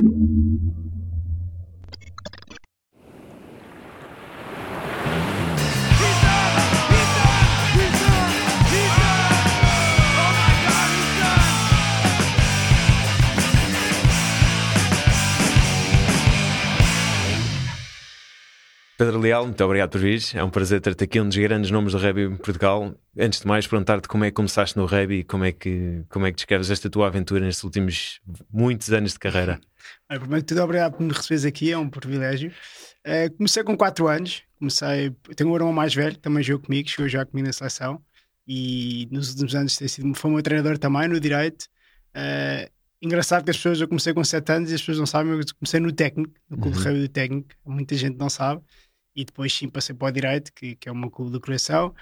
thank you Pedro Leal, muito obrigado por vir. É um prazer ter-te aqui, um dos grandes nomes do rugby em Portugal. Antes de mais, perguntar-te como é que começaste no rugby e como é que, como é que descreves esta tua aventura nestes últimos muitos anos de carreira. primeiro de tudo, obrigado por me receberes aqui, é um privilégio. Uh, comecei com 4 anos, comecei, tenho um irmão mais velho, também jogou comigo, chegou já comigo na seleção e nos últimos anos tem sido, foi meu treinador também no direito. Uh, engraçado que as pessoas, eu comecei com 7 anos e as pessoas não sabem, eu comecei no técnico, no clube uhum. de rugby do técnico, muita gente não sabe e depois sim passei para o direito, que, que é uma clube de coração.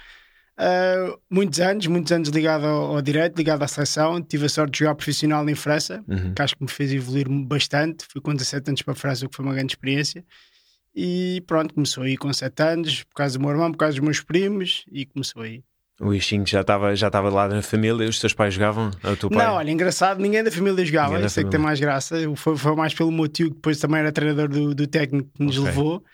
Uh, muitos anos, muitos anos ligado ao, ao, direito, ligado à seleção. Tive a sorte de jogar profissional em França, uhum. que acho que me fez evoluir bastante. Fui com 17 anos para a França, o que foi uma grande experiência. E pronto, começou aí com 7 anos, por causa do meu irmão, por causa dos meus primos, e começou aí. O Ixinho já estava já estava lá na família, os teus pais jogavam? O teu pai? Não, olha, engraçado, ninguém da família jogava, ninguém isso é que tem mais graça. Foi, foi mais pelo meu tio, que depois também era treinador do, do técnico que nos okay. levou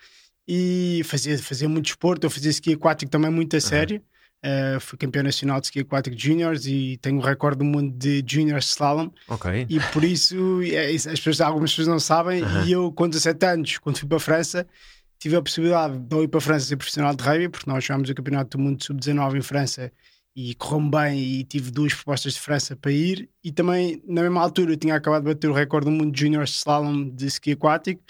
e fazia, fazia muito esporte. Eu fazia ski aquático também muito a sério. Uh, fui campeão nacional de ski aquático juniors e tenho o recorde do mundo de juniors slalom. Okay. E por isso, é, as pessoas, algumas pessoas não sabem. E eu, com 17 anos, quando fui para a França, tive a possibilidade de ir para a França ser profissional de rugby, porque nós jogámos o Campeonato do Mundo Sub-19 em França e correu-me bem e tive duas propostas de França para ir. E também, na mesma altura, eu tinha acabado de bater o recorde do mundo de juniors slalom de ski aquático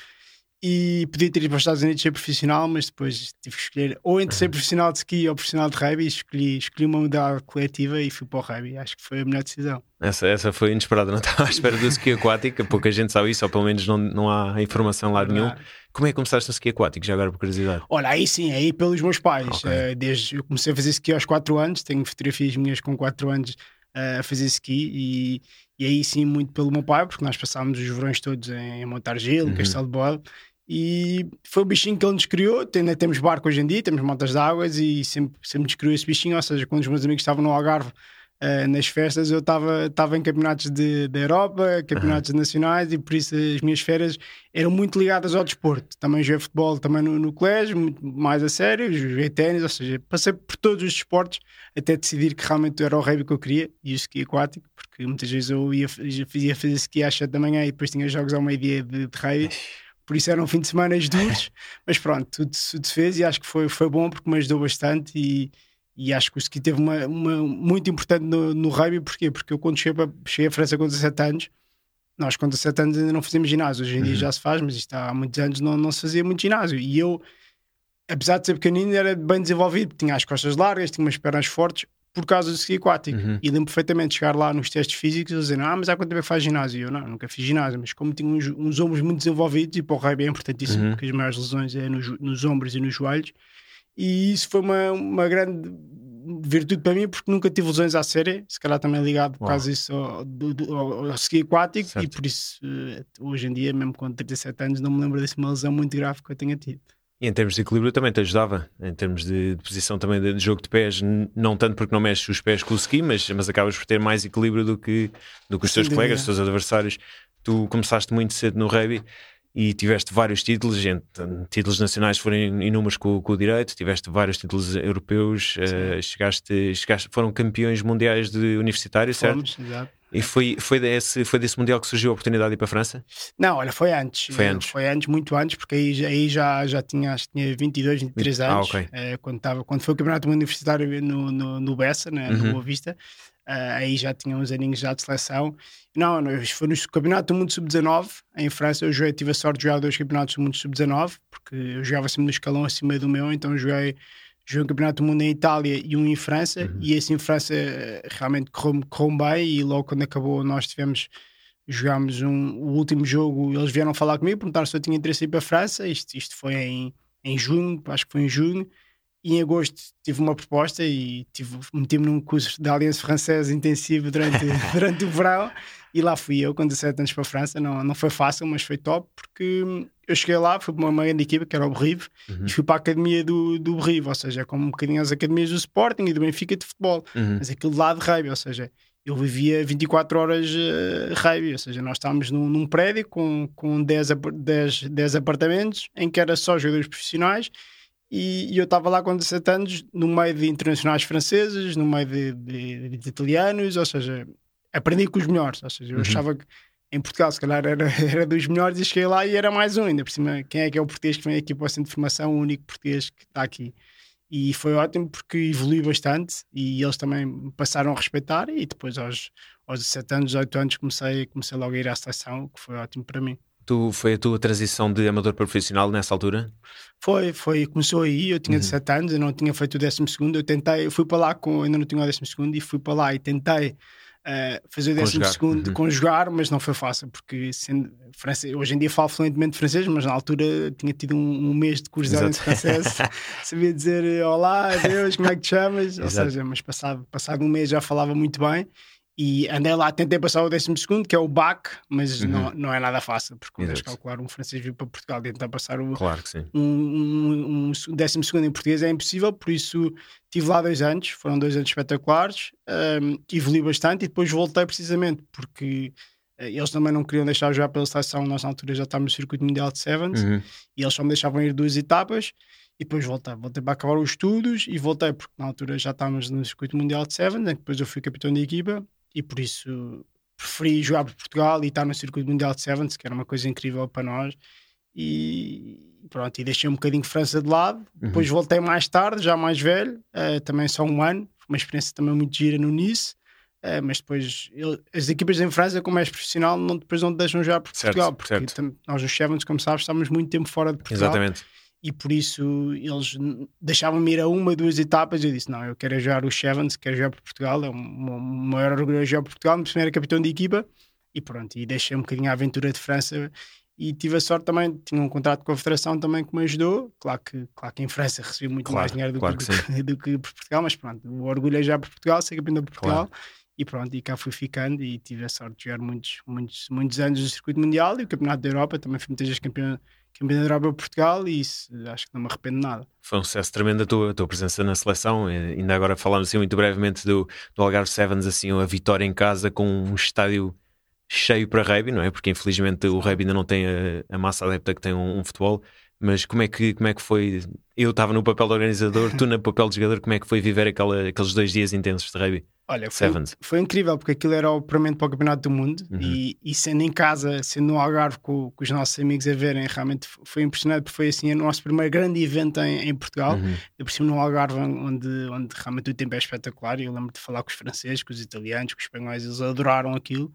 e podia ter ido para os Estados Unidos ser profissional, mas depois tive que escolher ou entre ser profissional de ski ou profissional de rugby escolhi, escolhi uma modalidade coletiva e fui para o rugby. Acho que foi a melhor decisão. Essa, essa foi inesperada, não estava à espera do ski aquático, pouca gente sabe isso, ou pelo menos não, não há informação lá nenhum. Como é que começaste no ski aquático, já agora por curiosidade? Olha, aí sim, aí pelos meus pais. Okay. Uh, desde eu comecei a fazer ski aos 4 anos, tenho fotografias minhas com 4 anos uh, a fazer ski e, e aí sim muito pelo meu pai, porque nós passámos os verões todos em Montargil, uhum. Castelo de Bode e foi o bichinho que ele nos criou. Ainda temos barco hoje em dia, temos motas de águas e sempre, sempre nos criou esse bichinho. Ou seja, quando os meus amigos estavam no Algarve uh, nas festas, eu estava em campeonatos de, da Europa, campeonatos uhum. nacionais e por isso as minhas férias eram muito ligadas ao desporto. Também joguei futebol também no, no colégio, muito mais a sério, joguei ténis, ou seja, passei por todos os desportos até decidir que realmente era o rugby que eu queria e o ski aquático, porque muitas vezes eu ia, ia fazer ski às 7 da manhã e depois tinha jogos ao meio-dia de, de rugby por isso era um fim de semana duros, mas pronto, tudo, tudo se fez e acho que foi, foi bom porque me ajudou bastante e, e acho que o ski teve uma, uma muito importante no, no rugby, porquê? Porque eu quando cheguei, cheguei à França com 17 anos, nós com 17 anos ainda não fazíamos ginásio, hoje em dia uhum. já se faz, mas isto há muitos anos não, não se fazia muito ginásio e eu, apesar de ser pequenino, era bem desenvolvido, tinha as costas largas, tinha umas pernas fortes, por causa do ski aquático. Uhum. E lembro perfeitamente de chegar lá nos testes físicos e dizer: Ah, mas há quanto tempo é faz ginásio? E eu não, nunca fiz ginásio, mas como tinha uns, uns ombros muito desenvolvidos, e para o rugby é importantíssimo, uhum. porque as maiores lesões é nos, nos ombros e nos joelhos. E isso foi uma, uma grande virtude para mim, porque nunca tive lesões à série, se calhar também ligado por causa disso ao, ao, ao ski aquático, certo. e por isso eh, hoje em dia, mesmo com 37 anos, não me lembro dessa uma lesão muito grave que eu tenha tido. E em termos de equilíbrio também te ajudava, em termos de, de posição também de, de, jogo de pés, não tanto porque não mexes os pés com o ski, mas, mas acabas por ter mais equilíbrio do que, do que os teus colegas, os teus adversários. Tu começaste muito cedo no rugby e tiveste vários títulos, gente, títulos nacionais foram inúmeros com, com o direito, tiveste vários títulos europeus, uh, chegaste, chegaste, foram campeões mundiais de universitário, Fomos, certo? Exato. E foi, foi, desse, foi desse Mundial que surgiu a oportunidade de ir para a França? Não, olha, foi antes. Foi antes? Foi antes, muito antes, porque aí, aí já, já tinha, acho que tinha 22, 23 ah, anos. Ah, okay. é, quando, tava, quando foi o Campeonato Universitário no, no, no Bessa, né, uhum. no Boa Vista, uh, aí já tinha uns aninhos já de seleção. Não, não foi no Campeonato do Mundo Sub-19, em França. Eu joguei, tive a sorte de jogar dois Campeonatos do Mundo Sub-19, porque eu jogava sempre no escalão acima do meu, então joguei joguei um campeonato do mundo em Itália e um em França, uhum. e esse em França eh, realmente correu, correu bem. E logo quando acabou, nós tivemos, jogámos um, o último jogo. Eles vieram falar comigo, perguntaram se eu tinha interesse em ir para a França. Isto, isto foi em, em junho, acho que foi em junho. Em agosto tive uma proposta e meti-me num curso de Aliança Francesa intensivo durante, durante o verão. E lá fui eu com 17 anos para a França. Não, não foi fácil, mas foi top, porque eu cheguei lá, fui para uma grande equipa que era o Berrive uhum. e fui para a academia do, do Berrive, ou seja, como um bocadinho as academias do Sporting e do Benfica de futebol, uhum. mas aquilo lá de rugby, ou seja, eu vivia 24 horas uh, rugby, ou seja, nós estávamos num, num, prédio com, com 10, 10, 10 apartamentos em que era só jogadores profissionais e, e eu estava lá com 17 anos no meio de internacionais franceses, no meio de, de, de italianos, ou seja, aprendi com os melhores, ou seja, eu uhum. achava que em Portugal se calhar era, era dos melhores e cheguei lá e era mais um ainda, por cima, quem é que é o português que vem aqui para o centro de formação, o único português que está aqui e foi ótimo porque evolui bastante e eles também passaram a respeitar e depois aos, aos 17 anos, 18 anos comecei, comecei logo a ir à seleção, que foi ótimo para mim. Tu, foi a tua transição de amador para profissional nessa altura? Foi, foi, começou aí, eu tinha uhum. 17 anos, eu não tinha feito o 12 segundo, eu tentei, eu fui para lá com, ainda não tinha o 12 segundo e fui para lá e tentei uh, fazer o décimo segundo, uhum. conjugar, mas não foi fácil, porque sendo francês, hoje em dia falo fluentemente francês, mas na altura tinha tido um, um mês de curiosidade de francês, sabia dizer olá, adeus, como é que te chamas? Ou seja, mas passado, passado um mês já falava muito bem e andei lá, tentei passar o 12 segundo, que é o BAC, mas uhum. não, não é nada fácil, porque quando calcular um francês vir para Portugal tentar passar o, claro que um, um, um décimo segundo em português é impossível, por isso tive lá dois anos, foram dois anos espetaculares, um, evolui bastante e depois voltei precisamente porque uh, eles também não queriam deixar jogar pela seleção, nós na altura já estávamos no circuito mundial de Sevens uhum. e eles só me deixavam ir duas etapas e depois voltei, voltei para acabar os estudos e voltei porque na altura já estávamos no circuito mundial de Sevens, depois eu fui capitão de equipa e por isso preferi jogar por Portugal e estar no circuito mundial de Sevens, que era uma coisa incrível para nós. E pronto, e deixei um bocadinho França de lado. Uhum. Depois voltei mais tarde, já mais velho, uh, também só um ano. Foi uma experiência também muito gira no Nice. Uh, mas depois eu, as equipas em França, como és profissional, não, depois não te deixam jogar por certo, Portugal, porque certo. nós nos Sevens, como sabes, estávamos muito tempo fora de Portugal. Exatamente e por isso eles deixavam-me ir a uma, duas etapas. Eu disse: Não, eu quero jogar o Sevens, quero jogar para Portugal. É o maior orgulho jogar para Portugal. Meu primeiro capitão de equipa e pronto. E deixei um bocadinho a aventura de França. E tive a sorte também, tinha um contrato com a Federação também que me ajudou. Claro que, claro que em França recebi muito claro, mais dinheiro do, claro que, que, do, que, por Portugal, mas pronto, o orgulho é já por Portugal, ser campeão de Portugal. Claro. E pronto, e cá fui ficando e tive a sorte de jogar muitos, muitos, muitos anos no circuito mundial e o Campeonato da Europa. Também fui muitas vezes campeão campeão da Europa Portugal e isso acho que não me arrependo nada. Foi um sucesso tremendo a tua, a tua presença na seleção. Ainda agora falamos assim muito brevemente do, do Algarve Sevens, assim, a vitória em casa com um estádio cheio para rugby, não é? Porque infelizmente o rugby ainda não tem a, a massa adepta que tem um, um, futebol. Mas como é que, como é que foi? Eu estava no papel de organizador, tu no papel de jogador, como é que foi viver aquela, aqueles dois dias intensos de rugby? Olha, foi, foi, incrível porque aquilo era o apuramento para o Campeonato do Mundo uhum. e, e, sendo em casa, sendo no Algarve com, com, os nossos amigos a verem, realmente foi impressionante porque foi assim o nosso primeiro grande evento em, em Portugal. Uhum. Eu por cima no Algarve, onde, onde realmente o tempo é espetacular. E eu lembro de falar com os franceses, com os italianos, com os espanhóis, eles adoraram aquilo.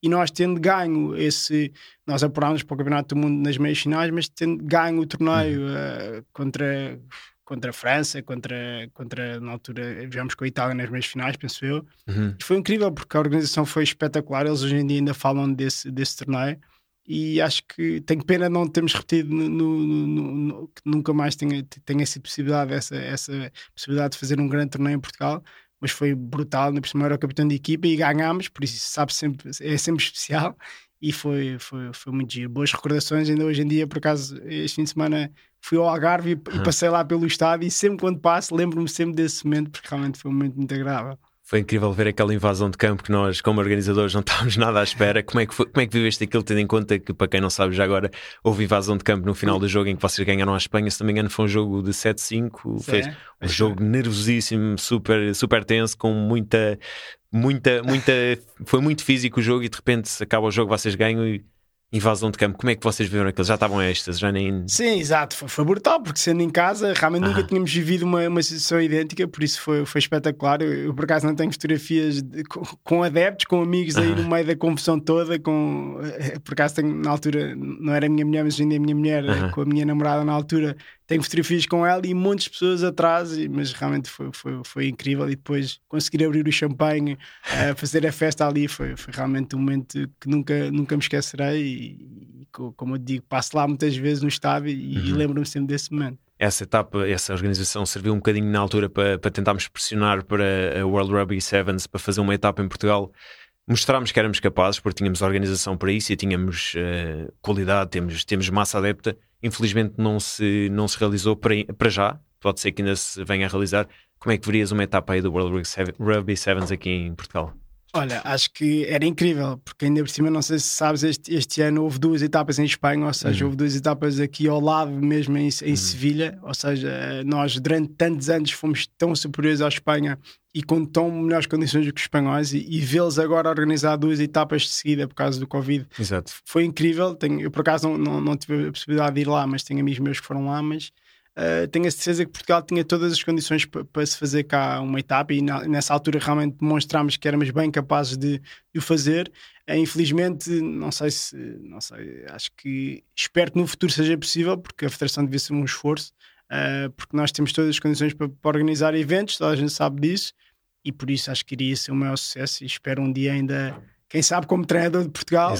E nós tendo ganho esse, nós apurámos para o Campeonato do Mundo nas meias finais, mas tendo ganho o torneio uhum. uh, contra contra a França, contra, contra na altura, viemos com a Itália nas meias finais, penso eu. Uhum. E foi incrível porque a organização foi espetacular. Eles hoje em dia ainda falam desse, desse torneio e acho que tenho pena não termos repetido no, no, no, que nunca mais tenha, tenha essa possibilidade, essa, essa possibilidade de fazer um grande torneio em Portugal. Mas foi brutal, na primeira era o capitão de equipa e ganhámos, por isso sabe sempre, é sempre especial e foi, foi, foi muito giro. Boas recordações, ainda hoje em dia, por acaso, este fim de semana fui ao Algarve e, uhum. e passei lá pelo estádio e sempre quando passo lembro-me sempre desse momento porque realmente foi um momento muito agradável. Foi incrível ver aquela invasão de campo que nós, como organizadores, não estávamos nada à espera. Como é que, foi, como é que viveste aquilo, tendo em conta que, para quem não sabe, já agora houve invasão de campo no final do jogo em que vocês ganharam a Espanha. Se não me engano, foi um jogo de 7-5. Fez um jogo nervosíssimo, super, super tenso, com muita, muita, muita. Foi muito físico o jogo e de repente acaba o jogo, vocês ganham e invasão de campo, como é que vocês viram aquilo? Já estavam estas, já nem. Sim, exato, foi, foi brutal, porque sendo em casa, realmente ah. nunca tínhamos vivido uma, uma situação idêntica, por isso foi, foi espetacular. Eu, eu por acaso não tenho fotografias de, com, com, adeptos, com amigos aí ah. no meio da confusão toda, com eh, por acaso tenho, na altura, não era a minha mulher, mas ainda a minha mulher, ah. com a minha namorada na altura, tenho fotografias com ela e montes de pessoas atrás, mas realmente foi, foi, foi incrível. E depois conseguir abrir o champanhe, uh, fazer a festa ali, foi, foi realmente um momento que nunca, nunca me esquecerei. E, e como eu digo, passo lá muitas vezes no estádio e, uhum. e lembro-me sempre desse momento essa etapa, essa organização serviu um bocadinho na altura para, para tentarmos pressionar para a World Rugby Sevens para fazer uma etapa em Portugal. Mostrámos que éramos capazes, porque tínhamos organização para isso e tínhamos uh, qualidade, temos, temos massa adepta infelizmente não se, não se realizou para, para já, pode ser que ainda se venha a realizar. Como é que verias uma etapa aí do World Rugby Sevens aqui em Portugal? Olha, acho que era incrível, porque ainda por cima, não sei se sabes, este, este ano houve duas etapas em Espanha, ou seja, uhum. houve duas etapas aqui ao lado, mesmo em, em uhum. Sevilha, ou seja, nós durante tantos anos fomos tão superiores à Espanha e com tão melhores condições do que os espanhóis, e, e vê-los agora organizar duas etapas de seguida por causa do Covid Exato. foi incrível. Tenho, eu por acaso não, não, não tive a possibilidade de ir lá, mas tenho amigos meus que foram lá, mas Uh, tenho a certeza que Portugal tinha todas as condições para se fazer cá uma etapa e na, nessa altura realmente demonstrámos que éramos bem capazes de, de o fazer. Uh, infelizmente, não sei se, não sei, acho que espero que no futuro seja possível, porque a Federação devia ser um esforço, uh, porque nós temos todas as condições para, para, organizar eventos, toda a gente sabe disso, e por isso acho que iria ser o maior sucesso e espero um dia ainda. Quem sabe, como treinador de Portugal,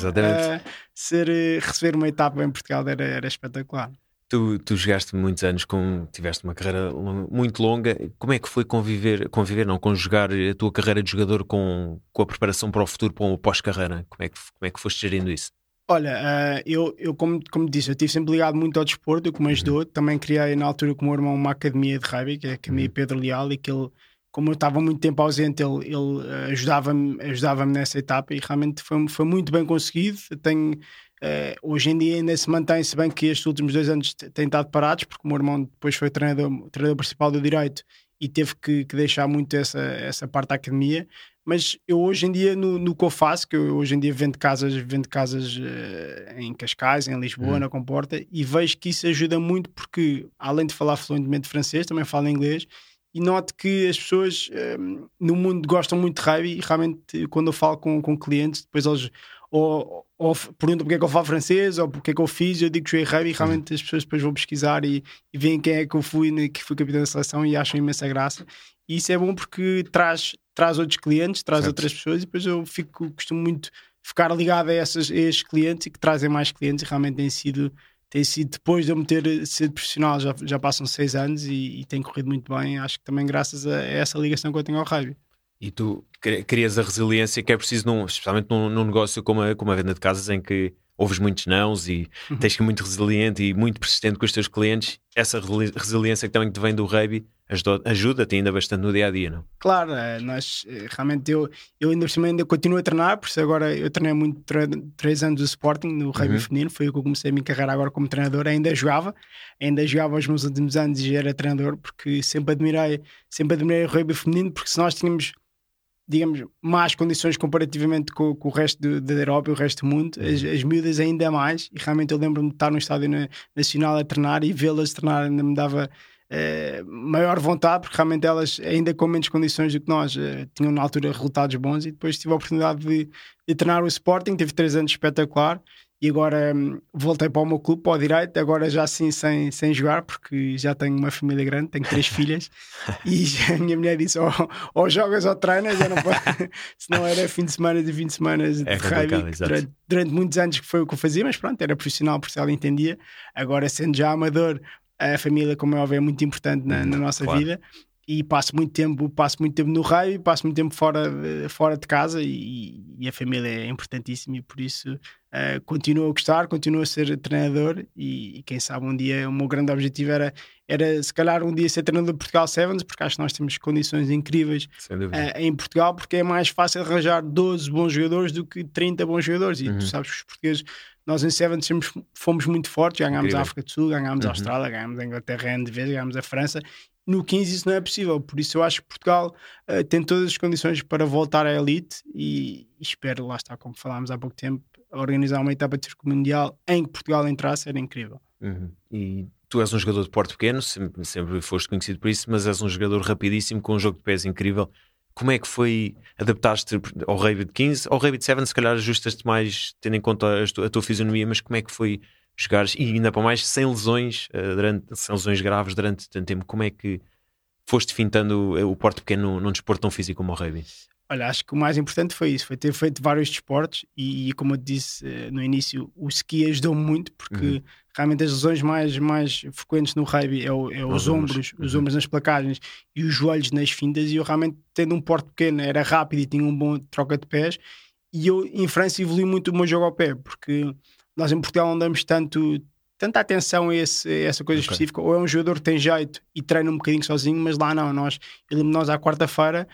ser, receber uma etapa em Portugal era, era espetacular. Tu, tu jogaste muitos anos, com, tiveste uma carreira muito longa. Como é que foi conviver, conviver, não, conjugar a tua carreira de jogador com, com a preparação para o futuro, para o pós-carreira? Como, é que, como é que foste gerindo isso? Olha, uh, eu, eu como, como disse, eu estive sempre ligado muito ao desporto, como ajudou. Uhum. Também criei na altura com o meu irmão uma academia de rugby, que é a Academia uhum. Pedro Leal, e que ele, como eu estava muito tempo ausente, ele, ele eh, ajudava-me ajudava nessa etapa e realmente foi, foi muito bem conseguido. Tenho, Uh, hoje em dia ainda se mantém, se bem que estes últimos dois anos têm estado parados, porque o meu irmão depois foi treinador, treinador principal do Direito e teve que, que, deixar muito essa, essa parte da academia. Mas eu hoje em dia, no, no que eu faço, que eu hoje em dia vendo casas, vendo casas uh, em Cascais, em Lisboa, uhum. na Comporta, e vejo que isso ajuda muito porque, além de falar fluentemente francês, também falo inglês e noto que as pessoas um, ehm, no mundo gostam muito de rugby e realmente quando eu falo com, com clientes, depois eles ou, ou perguntam porque é que eu falo francês ou porque é que eu fiz, eu digo que joguei rugby e realmente as pessoas depois vão pesquisar e, e veem quem é que eu fui, né, que fui capitão da seleção e acham imensa graça. E isso é bom porque traz, traz outros clientes, traz certo. outras pessoas e depois eu fico, costumo muito ficar ligado a, essas, a esses clientes e que trazem mais clientes e realmente tem sido tem sido depois de eu me ter sido profissional, já, já passam seis anos e, e tem corrido muito bem, acho que também graças a, a essa ligação que eu tenho ao rugby. E tu crias a resiliência que é preciso, num, especialmente num, num, negócio como a, como a venda de casas, em que ouves muitos nãos e uhum. tens que ser muito resiliente e muito persistente com os teus clientes. Essa resiliência que também te vem do rugby ajuda-te ainda bastante no dia a dia, não? Claro, é, nós eh, realmente eu, eu ainda, ainda continuo a treinar, por isso agora eu treinei muito três anos do Sporting no rugby uhum. feminino, foi o que eu comecei a minha carreira agora como treinador, ainda jogava, ainda jogava os meus últimos anos e era treinador, porque sempre admirei, sempre admirei o rugby feminino, porque se nós tínhamos digamos, más condições comparativamente com, com o resto da Europa e o resto do mundo, as, as miúdas ainda mais, e realmente eu lembro-me de estar no estádio nacional a treinar e vê-las treinar ainda me dava uh, maior vontade, porque realmente elas, ainda com menos condições do que nós, uh, tinham na altura resultados bons, e depois tive a oportunidade de, de treinar o Sporting, tive três anos espetacular, e agora hum, voltei para o meu clube, para o direito, agora já sim sem, sem jogar, porque já tenho uma família grande, tenho três filhas, e a minha mulher disse: ou, ou jogas ou treinas, eu não senão era fim de semana de fim de semana de é rugby, durante, durante, muitos anos que foi o que eu fazia, mas pronto, era profissional, porque ela entendia. Agora, sendo já amador, a família, como é óbvio, é muito importante na, na nossa claro. vida e passo muito tempo passo muito tempo no raio passo muito tempo fora de, fora de casa e, e a família é importantíssima e por isso uh, continuo a gostar continuo a ser treinador e, e, quem sabe um dia o meu grande objetivo era era se calhar um dia ser treinador de Portugal Sevens porque acho que nós temos condições incríveis uh, em Portugal porque é mais fácil arranjar 12 bons jogadores do que 30 bons jogadores e uhum. tu sabes que os portugueses nós em Sevens fomos muito fortes, ganhámos a África do Sul, ganhámos uhum. a Austrália, ganhámos a Inglaterra N de vez, ganhámos a França no 15 isso não é possível, por isso eu acho que Portugal uh, tem todas as condições para voltar à elite e, e, espero, lá está, como falámos há pouco tempo, organizar uma etapa de circo mundial em que Portugal entrasse era incrível. Uhum. E tu és um jogador de porte pequeno, sempre, sempre foste conhecido por isso, mas és um jogador rapidíssimo, com um jogo de pés incrível. Como é que foi adaptar-te ao de 15? Ao de 7, se calhar ajustas-te mais tendo em conta a, tua fisionomia, mas como é que foi jogares e ainda para mais sem lesões, uh, durante, sem lesões graves durante tanto tempo, como é que foste fintando o, o porte pequeno num desporto tão físico como o rugby? Olha, acho que o mais importante foi isso, foi ter feito vários desportos e, como eu disse uh, no início, o ski ajudou muito porque uhum. realmente as lesões mais, mais frequentes no rugby é, o, é os, os ombros, uhum. os ombros nas placagens e os joelhos nas fintas e eu realmente tendo um porte pequeno, era rápido e tinha um bom troca de pés e eu em França evolui muito o meu jogo ao pé porque nós em Portugal não damos tanto, tanta atenção a, esse, a essa coisa okay. específica. Ou é um jogador que tem jeito e treina um bocadinho sozinho, mas lá não. Nós, eu lembro nós à quarta-feira,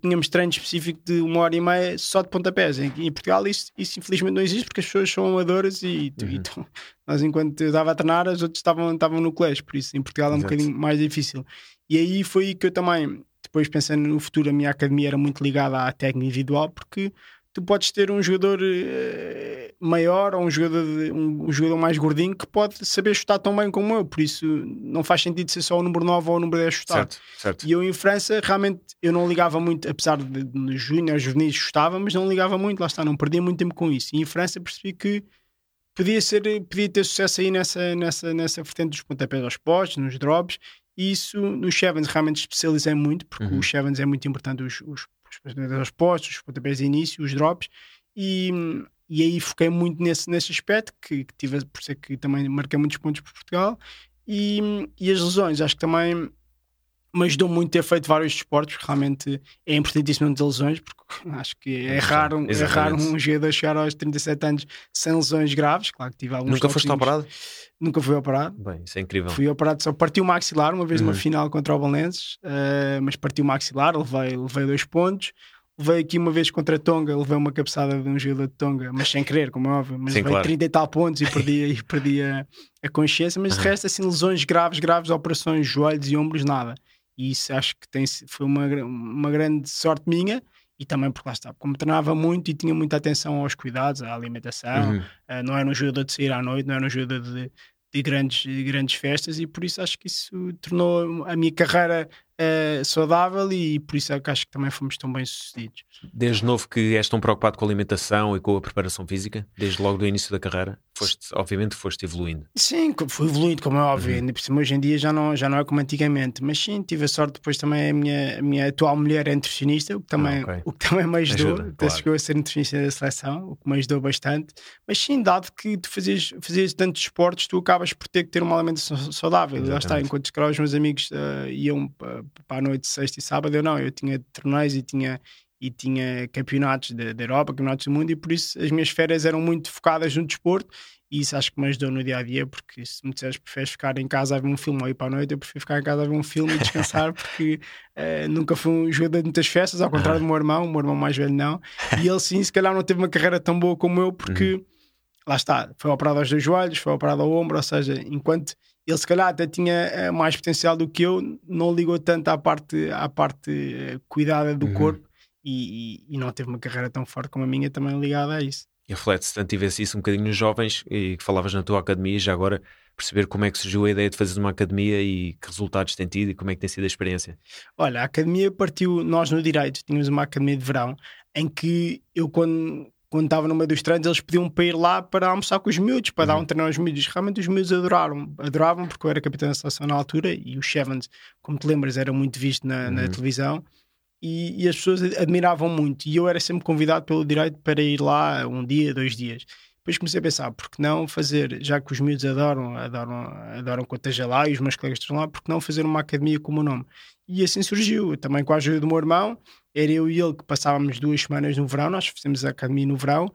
tínhamos treino específico de uma hora e meia só de pontapés. Em, em Portugal isso, isso, infelizmente não existe porque as pessoas são amadoras e, uhum. então, nós enquanto eu estava a treinar, as outras estavam, estavam no colégio, por isso em Portugal é um Exato. bocadinho mais difícil. E aí foi que eu também, depois pensando no futuro, a minha academia era muito ligada à técnica individual porque tu podes ter um jogador uh, maior ou um jogador, de, um, um, jogador mais gordinho que pode saber chutar tão bem como eu, por isso não faz sentido ser só o número 9 ou o número 10 chutar. Certo, certo. E eu em França realmente eu não ligava muito, apesar de nos júniores, juvenis chutava, mas não ligava muito, lá está, não perdia muito tempo com isso. E em França percebi que podia, ser, podia ter sucesso aí nessa, nessa, nessa vertente dos pontapés aos postos, nos drops, isso nos Chevans realmente especializei muito, porque uhum. os Chevans é muito importante os, os os postos, os pontapés de início, os drops, e, e aí foquei muito nesse, nesse aspecto, que, que tive, por ser que também marquei muitos pontos por Portugal, e, e as lesões, acho que também me ajudou muito ter feito vários desportos, realmente é importantíssimo não ter lesões, porque acho que é raro, é raro um jogador chegar aos 37 anos sem lesões graves, claro que tive alguns Nunca foste operado? Nunca fui operado. Bem, isso é incrível. Fui operado, só partiu o maxilar uma vez uhum. numa final contra o Valenses, uh, mas partiu o maxilar, levei, levei dois pontos. Levei aqui uma vez contra a Tonga, levei uma cabeçada de um jogador de Tonga, mas sem querer, como é óbvio. Mas Sim, claro. 30 e tal pontos e perdi, e perdi a, a consciência. Mas de uhum. resto, assim, lesões graves, graves, operações, joelhos e ombros, nada. E isso acho que tem, foi uma, uma grande sorte minha e também porque lá está, como treinava muito e tinha muita atenção aos cuidados, à alimentação, uhum. uh, não era um jogador de sair à noite, não era um jogador de, de grandes, de grandes festas e por isso acho que isso tornou a minha carreira uh, saudável e por isso é que acho que também fomos tão bem sucedidos. Desde novo que és tão preocupado com a alimentação e com a preparação física, desde logo do início da carreira, foste, obviamente foste evoluindo. Sim, fui evoluindo, como é óbvio, uhum. por cima hoje em dia já não, já não é como antigamente, mas sim, tive a sorte depois também a minha, a minha atual mulher é nutricionista, o que também, ah, okay. o que também me ajudou, Ajuda, claro. chegou a ser nutricionista da seleção, o que me ajudou bastante, mas sim, dado que tu fazias, fazias tantos esportes, tu acabas por ter que ter uma alimentação saudável, lá está, enquanto os meus amigos uh, iam para, para a noite, sexta e sábado, eu não, eu tinha torneios e tinha e tinha campeonatos da, Europa, campeonatos do mundo, e por isso as minhas férias eram muito focadas no desporto. E isso acho que me ajudou no dia a dia, porque se me disseres preferes ficar em casa a ver um filme ou ir para a noite, eu prefiro ficar em casa a ver um filme e descansar, porque uh, nunca fui um jogador de muitas festas, ao contrário do meu irmão, o meu irmão mais velho não. E ele sim, se calhar não teve uma carreira tão boa como eu, porque uhum. Lá está, foi operado aos dois joelhos, foi operado ao ombro, ou seja, enquanto ele se calhar até tinha eh, mais potencial do que eu, não ligou tanto à parte, à parte uh, cuidada do uhum. corpo e, e, e, não teve uma carreira tão forte como a minha também ligada a isso. E reflete-se, tanto tivesse isso um bocadinho nos jovens e que falavas na tua academia, já agora perceber como é que surgiu a ideia de fazer uma academia e que resultados tem tido e como é que tem sido a experiência. Olha, a academia partiu, nós no Direito tínhamos uma academia de verão em que eu quando quando estava no meio dos treinos, eles pediam para ir lá para almoçar com os miúdos, para uhum. dar um treino aos miúdos. Realmente os miúdos adoraram, adoravam, porque eu era capitão da seleção na altura e o Chevans, como te lembras, era muito visto na, uhum. na televisão e, e, as pessoas admiravam muito. E eu era sempre convidado pelo direito para ir lá um dia, dois dias. Depois comecei a pensar, por que não fazer, já que os miúdos adoram, adoram, adoram que eu esteja lá e os meus colegas estão lá, por que não fazer uma academia com o meu nome? E assim surgiu, também com a ajuda do meu irmão, era eu e ele que passávamos duas semanas no verão, nós fizemos a academia no verão,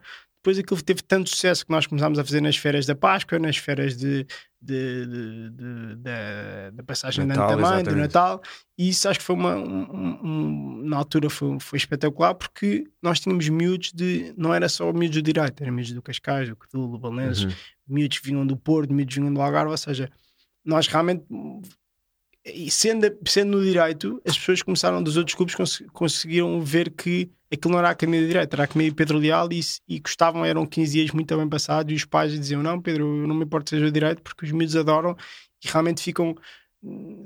depois aquilo teve tanto sucesso que nós começámos a fazer nas férias da Páscoa, nas férias de, de, de, de da, da, passagem Natal, de ano também, do Natal, e isso acho que foi uma, um, um, na altura foi, foi espetacular porque nós tínhamos miúdos de, não era só miúdos do direito, era miúdos do Cascais, do Codul, do Balenços, uhum. miúdos que vinham do Porto, miúdos que vinham do Algarve, ou seja, nós realmente e sendo, sendo no direito, as pessoas começaram dos outros clubes cons conseguiram ver que aquilo não era a caminho direito, era a caminho Pedro Leal e, e gostavam, eram 15 dias muito bem passados e os pais diziam: Não, Pedro, não me importa seja direito porque os miúdos adoram e realmente ficam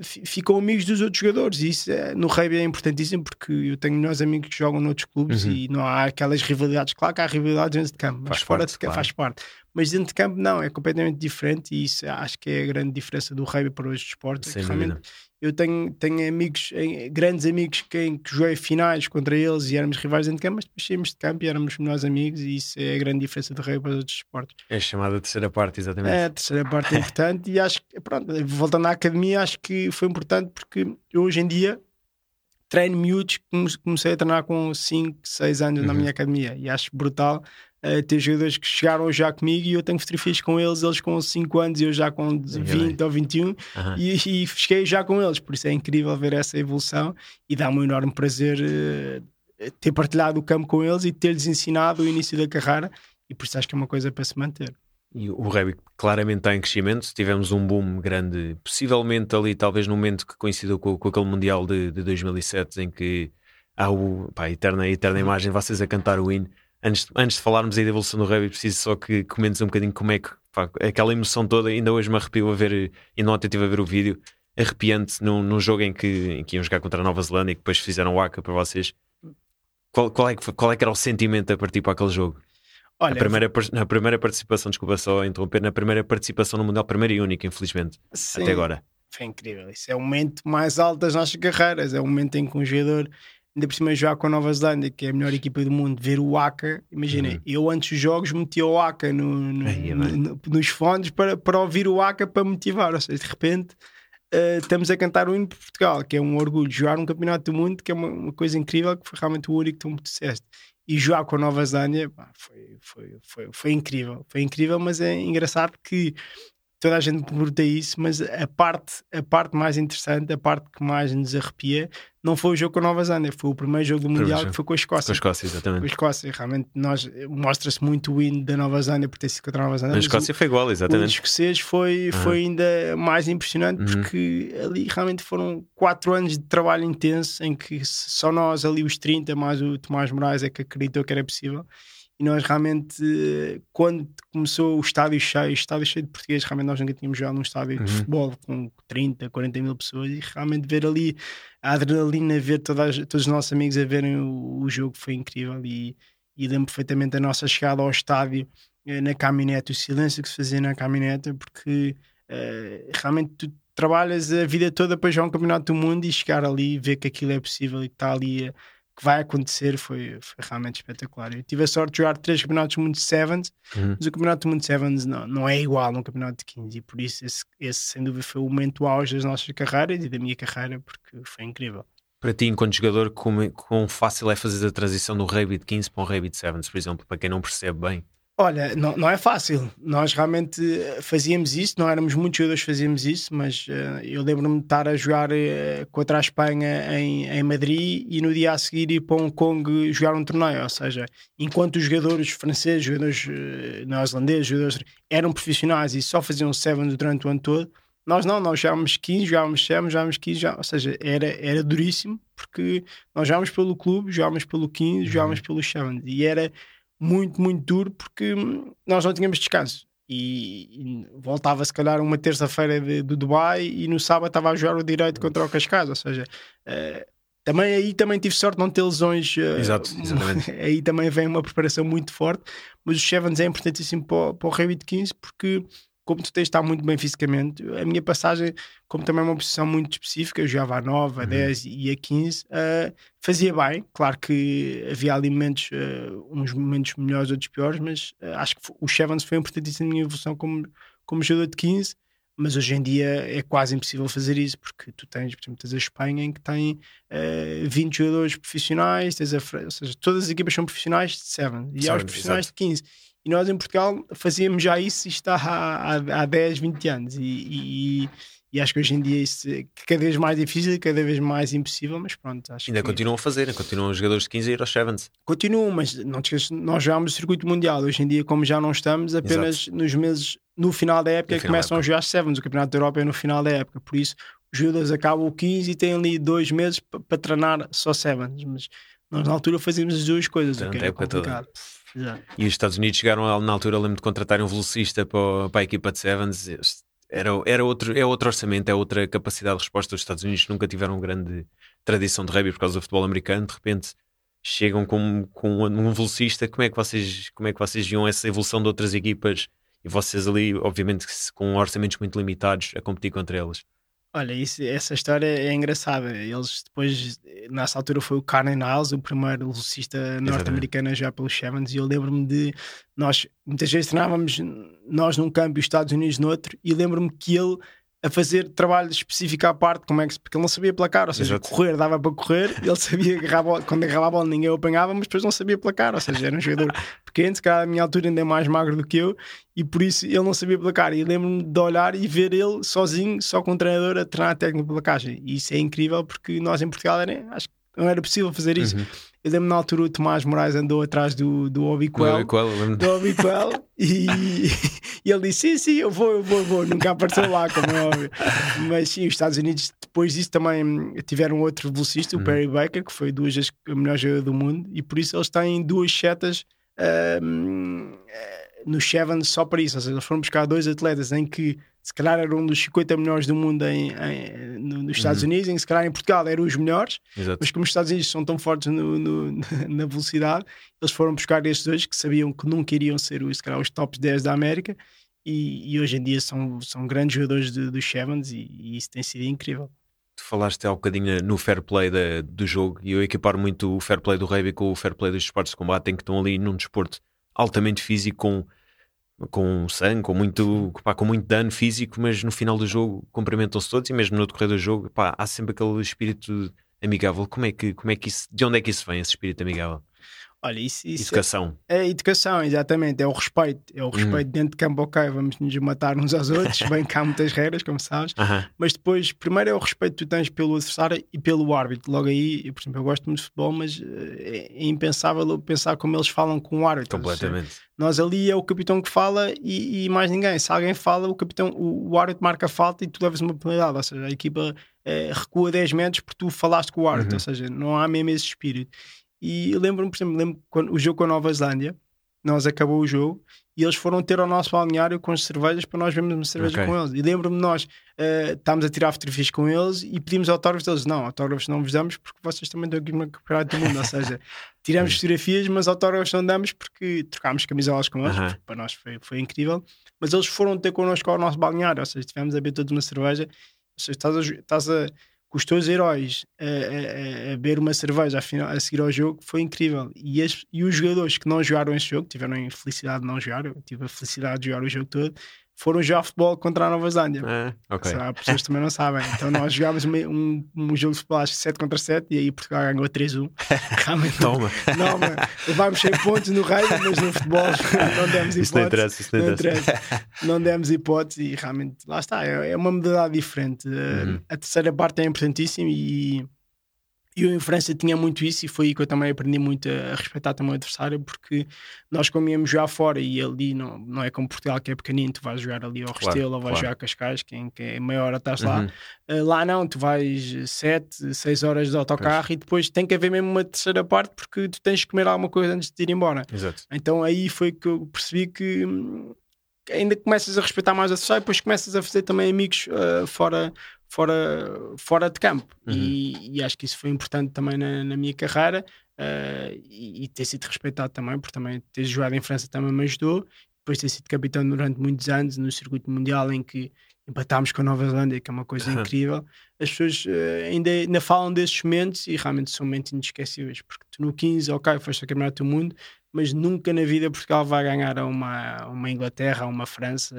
ficam amigos dos outros jogadores e isso é, no rugby é importantíssimo porque eu tenho melhores amigos que jogam noutros clubes uhum. e não há aquelas rivalidades, claro que há rivalidades dentro de campo, mas faz fora parte, de campo claro. faz parte mas dentro de campo não, é completamente diferente e isso acho que é a grande diferença do rugby para os esportes. É realmente eu tenho, tenho amigos, grandes amigos que, que joguei finais contra eles e éramos rivais dentro de campo, mas depois saímos de campo e éramos melhores amigos e isso é a grande diferença do rugby para os outros esportes. É chamada terceira parte, exatamente. É, a terceira parte é importante e acho que, pronto, voltando à academia, acho que foi importante porque eu hoje em dia treino miúdos, comecei a treinar com 5, 6 anos uhum. na minha academia e acho brutal uh, ter jogadores que chegaram já comigo e eu tenho fotografias com eles, eles com 5 anos e eu já com 20 ou 21 uhum. e, e cheguei já com eles, por isso é incrível ver essa evolução e dá-me um enorme prazer uh, ter partilhado o campo com eles e ter-lhes ensinado o início da carreira e por isso acho que é uma coisa para se manter. E o rugby claramente está em crescimento. Tivemos um boom grande, possivelmente ali, talvez no momento que coincidiu com, com aquele Mundial de, de 2007, em que há o, pá, a eterna, a eterna uhum. imagem de vocês a cantar o hino. Antes, antes de falarmos aí da evolução do rugby, preciso só que comentes um bocadinho como é que pá, aquela emoção toda, ainda hoje me arrepio a ver, e não estive a ver o vídeo, arrepiante num, num jogo em que, em que iam jogar contra a Nova Zelândia e que depois fizeram o ACA para vocês. Qual, qual, é que, qual é que era o sentimento a partir para aquele jogo? Olha, na, primeira, na primeira participação, desculpa só interromper, na primeira participação no Mundial, primeira e única, infelizmente, sim, até agora. Foi incrível. Isso é o momento mais alto das nossas carreiras. É o momento em que um jogador, ainda por cima, jogar com a Nova Zelândia, que é a melhor equipa do mundo, ver o ACA. Imagina, uhum. eu antes dos jogos metia o ACA no, no, Aí, no, nos fones para, para ouvir o ACA para motivar. Ou seja, de repente. Uh, estamos a cantar o hino de Portugal, que é um orgulho. Jogar um campeonato do mundo, que é uma, uma coisa incrível, que foi realmente o único que tu me disseste e jogar com a Nova Zelândia foi, foi, foi, foi incrível. Foi incrível, mas é engraçado que toda a gente pergunta isso, mas a parte, a parte mais interessante, a parte que mais nos arrepia, não foi o jogo com a Nova Zelândia, foi o primeiro jogo do Mundial que foi com a Escócia. Com a Escócia, exatamente. Com a Escócia, realmente nós mostra-se muito o win da Nova Zelândia por ter sido contra a Nova Zelândia. A Escócia foi igual, exatamente. O escocês foi, uhum. foi ainda mais impressionante uhum. porque ali realmente foram quatro anos de trabalho intenso em que só nós, ali os 30, mais o Tomás Moraes, é que acreditou que era possível e nós realmente, quando começou o estádio cheio, o estádio cheio de portugueses, realmente nós nunca tínhamos jogado num estádio uhum. de futebol com 30, 40 mil pessoas e realmente ver ali a adrenalina, ver todas, todos os nossos amigos a verem o, o jogo foi incrível e, e lembro perfeitamente a nossa chegada ao estádio eh, na caminhonete, o silêncio que se fazia na caminhonete, porque uh, realmente tu trabalhas a vida toda para jogar um campeonato do mundo e chegar ali e ver que aquilo é possível e que está ali a que vai acontecer foi, foi realmente espetacular. Eu tive a sorte de jogar três campeonatos do mundo de Sevens, uhum. mas o campeonato do mundo de Sevens não, não é igual no campeonato de 15 e por isso esse, esse sem dúvida foi o momento auge das nossas carreiras e da minha carreira porque foi incrível. Para ti, enquanto jogador, como, quão fácil é fazer a transição do rugby de 15 para um rugby de Sevens, por exemplo, para quem não percebe bem? Olha, não, não é fácil. Nós realmente fazíamos isso, não éramos muitos jogadores que fazíamos isso, mas uh, eu lembro-me de estar a jogar uh, contra a Espanha em, em Madrid e no dia a seguir ir para Hong Kong jogar um torneio. Ou seja, enquanto os jogadores franceses, jogadores uh, neozelandeses, jogadores eram profissionais e só faziam sevens durante o ano todo, nós não, nós jogávamos 15, jogávamos 7, jogávamos 15, já, ou seja, era, era duríssimo porque nós jogávamos pelo clube, jogávamos pelo 15, jogávamos uhum. pelo 7 e era muito, muito duro porque nós não tínhamos descanso. E, e voltava se calhar uma terça-feira do Dubai e no sábado estava a jogar o direito contra o Cascais, ou seja, uh, também aí também tive sorte de não ter lesões. Uh, Exato, exatamente. aí também vem uma preparação muito forte, mas o Sevens é importantíssimo para, para o de 15 porque como tu tens de estar muito bem fisicamente, a minha passagem, como também é uma posição muito específica, eu jogava a 9, a 10 uhum. e a 15, uh, ah, fazia bem. Claro que havia ali momentos, uh, uns momentos melhores, outros piores, mas uh, acho que o Chevans foi importantíssimo na minha evolução como, como jogador de 15. Mas hoje em dia é quase impossível fazer isso, porque tu tens, por exemplo, tens a Espanha em que tem 20 jogadores profissionais, tens a, ou seja, todas as equipas são profissionais de 7 e há os profissionais exato. de 15 e nós em Portugal fazíamos já isso e está há, há, há 10, 20 anos. E, e, e, acho que hoje em dia isso é cada vez mais difícil, cada vez mais impossível, mas pronto. Acho Ainda que... continuam a fazer, continuam os jogadores de 15 a ir aos Sevens. Continuam, mas não te esqueças, nós jogámos o circuito mundial. Hoje em dia, como já não estamos, apenas Exato. nos meses, no final da época, no começam a jogar Sevens. O Campeonato da Europa é no final da época, por isso os jogadores acabam o 15 e têm ali dois meses para treinar só Sevens. Mas nós na altura fazíamos as duas coisas, o que era complicado. Toda. E os Estados Unidos chegaram na altura, lembro de contratar um velocista para, para a equipa de Sevens. Era, era outro, é outro orçamento, é outra capacidade de resposta. Os Estados Unidos nunca tiveram grande tradição de rugby por causa do futebol americano. De repente chegam com, com um velocista. Como é, que vocês, como é que vocês viam essa evolução de outras equipas? E vocês ali, obviamente, com orçamentos muito limitados, a competir contra elas. Olha, isso, essa história é engraçada. Eles depois, nessa altura, foi o Carnen Niles, o primeiro velocista norte-americano a jogar pelos Sevens, e eu lembro-me de nós muitas vezes treinávamos nós num campo e os Estados Unidos noutro, e lembro-me que ele a fazer trabalho específico à parte, como é que, porque ele não sabia placar, ou seja, Exato. correr dava para correr, ele sabia agarrar bola, quando agarrava a bola ninguém o apanhava, mas depois não sabia placar, ou seja, era um jogador pequeno, se calhar a minha altura ainda é mais magro do que eu, e por isso ele não sabia placar. E lembro-me de olhar e ver ele sozinho, só com o treinador, a treinar a técnica de placagem. E isso é incrível porque nós em Portugal era, acho que não era possível fazer isso. Uhum. Eu lembro na altura o Tomás Moraes andou atrás do, do Obiquel. Do Obiquel. e, e ele disse: Sim, sim, eu vou, eu vou, eu vou. Nunca apareceu lá, como é óbvio. Mas sim, os Estados Unidos, depois disso, também tiveram outro velocista, o uhum. Perry Baker, que foi duas vezes o melhor jogador do mundo. E por isso eles têm duas setas. Um, no Chevron só para isso. Ou seja, eles foram buscar dois atletas em que se calhar eram um dos 50 melhores do mundo em, em nos Estados uhum. Unidos, em se calhar em Portugal eram os melhores, Exato. mas como os Estados Unidos são tão fortes no, no, na velocidade, eles foram buscar estes dois que sabiam que nunca iriam ser os, se calhar, os top 10 da América e, e hoje em dia são, são grandes jogadores dos do Chevons e, e, isso tem sido incrível. Tu falaste há um bocadinho no fair play da, do jogo e eu equiparo muito o fair play do rugby com o fair play dos esportes de combate, em que estão ali num desporto altamente físico com com sangue, com muito, pá, com muito dano físico, mas no final do jogo cumprimentam-se todos e mesmo no decorrer do jogo pá, há sempre aquele espírito amigável. Como é que, como é que isso, de onde é que isso vem, esse espírito amigável? Olha, isso, isso educação. É, é, educação, exatamente. É o respeito. É o respeito uhum. dentro de campo, ok, vamos nos matar uns aos outros. Bem cá há muitas regras, como sabes. Uhum. Mas depois, primeiro é o respeito que tu tens pelo adversário e pelo árbitro. Logo aí, eu, por exemplo, eu gosto muito de futebol, mas eh, é impensável pensar como eles falam com o árbitro. Completamente. Seja, nós ali é o capitão que fala e, e, mais ninguém. Se alguém fala, o capitão, o, o árbitro marca a falta e tu levas uma penalidade. Ou seja, a equipa é, recua 10 metros porque tu falaste com o árbitro. Uhum. Ou seja, não há mesmo esse espírito. E lembro-me, por exemplo, lembro quando, o jogo com a Nova Zelândia, nós acabou o jogo e eles foram ter ao nosso balneário com as cervejas para nós vermos uma cerveja okay. com eles. E lembro-me nós uh, estávamos a tirar fotografias com eles e pedimos autógrafos deles. Não, autógrafos não vos damos porque vocês também estão aqui no campeonato do mundo. Ou seja, tiramos fotografias, mas autógrafos não damos porque trocámos camisolas com eles. Uh -huh. Para nós foi, foi incrível. Mas eles foram ter connosco ao nosso balneário. Ou seja, tivemos a beber todos uma cerveja. Ou seja, estás a, estás a com os teus heróis a, a, a, beber uma cerveja a, a, seguir ao jogo foi incrível. E, as, e os jogadores que não jogaram esse jogo, tiveram a infelicidade de não jogar, eu tive a felicidade de jogar o jogo todo, foram jogar futebol contra a Nova Zelândia. É, okay. As pessoas também não sabem. Então nós jogávamos um, um, jogo de futebol acho 7 contra 7 e aí Portugal ganhou 3-1. Realmente. Toma. Não, mas levámos 100 pontos no rei, mas no futebol não demos hipótese. Isso não interessa, isso não, não interessa. Não demos hipótese e realmente lá está. É, é uma modalidade diferente. Uhum. A terceira parte é importantíssima e eu em França tinha muito isso e foi aí que eu também aprendi muito a, respeitar também o adversário porque nós como íamos jogar fora e ali não, não é como Portugal que é pequenino, tu vais jogar ali ao Restelo claro, ou vais claro. jogar a Cascais, quem, quem é maior estás uhum. lá. Uh, lá não, tu vais 7, 6 horas de autocarro pois. e depois tem que haver mesmo uma terceira parte porque tu tens que comer alguma coisa antes de ir embora. Exato. Então aí foi que eu percebi que hum, ainda começas a respeitar mais o adversário, depois começas a fazer também amigos uh, fora, fora, fora de campo. Uhum. E, e, acho que isso foi importante também na, na minha carreira uh, e, e, ter sido respeitado também, porque também ter jogado em França também me ajudou. Depois ter sido capitão durante muitos anos no circuito mundial em que empatámos com a Nova Zelândia, que é uma coisa incrível. As pessoas uh, ainda, ainda falam desses momentos e realmente são momentos inesquecíveis, porque tu no 15, ok, foste a campeonato do mundo, mas nunca na vida Portugal vai ganhar a uma, uma Inglaterra, a uma França.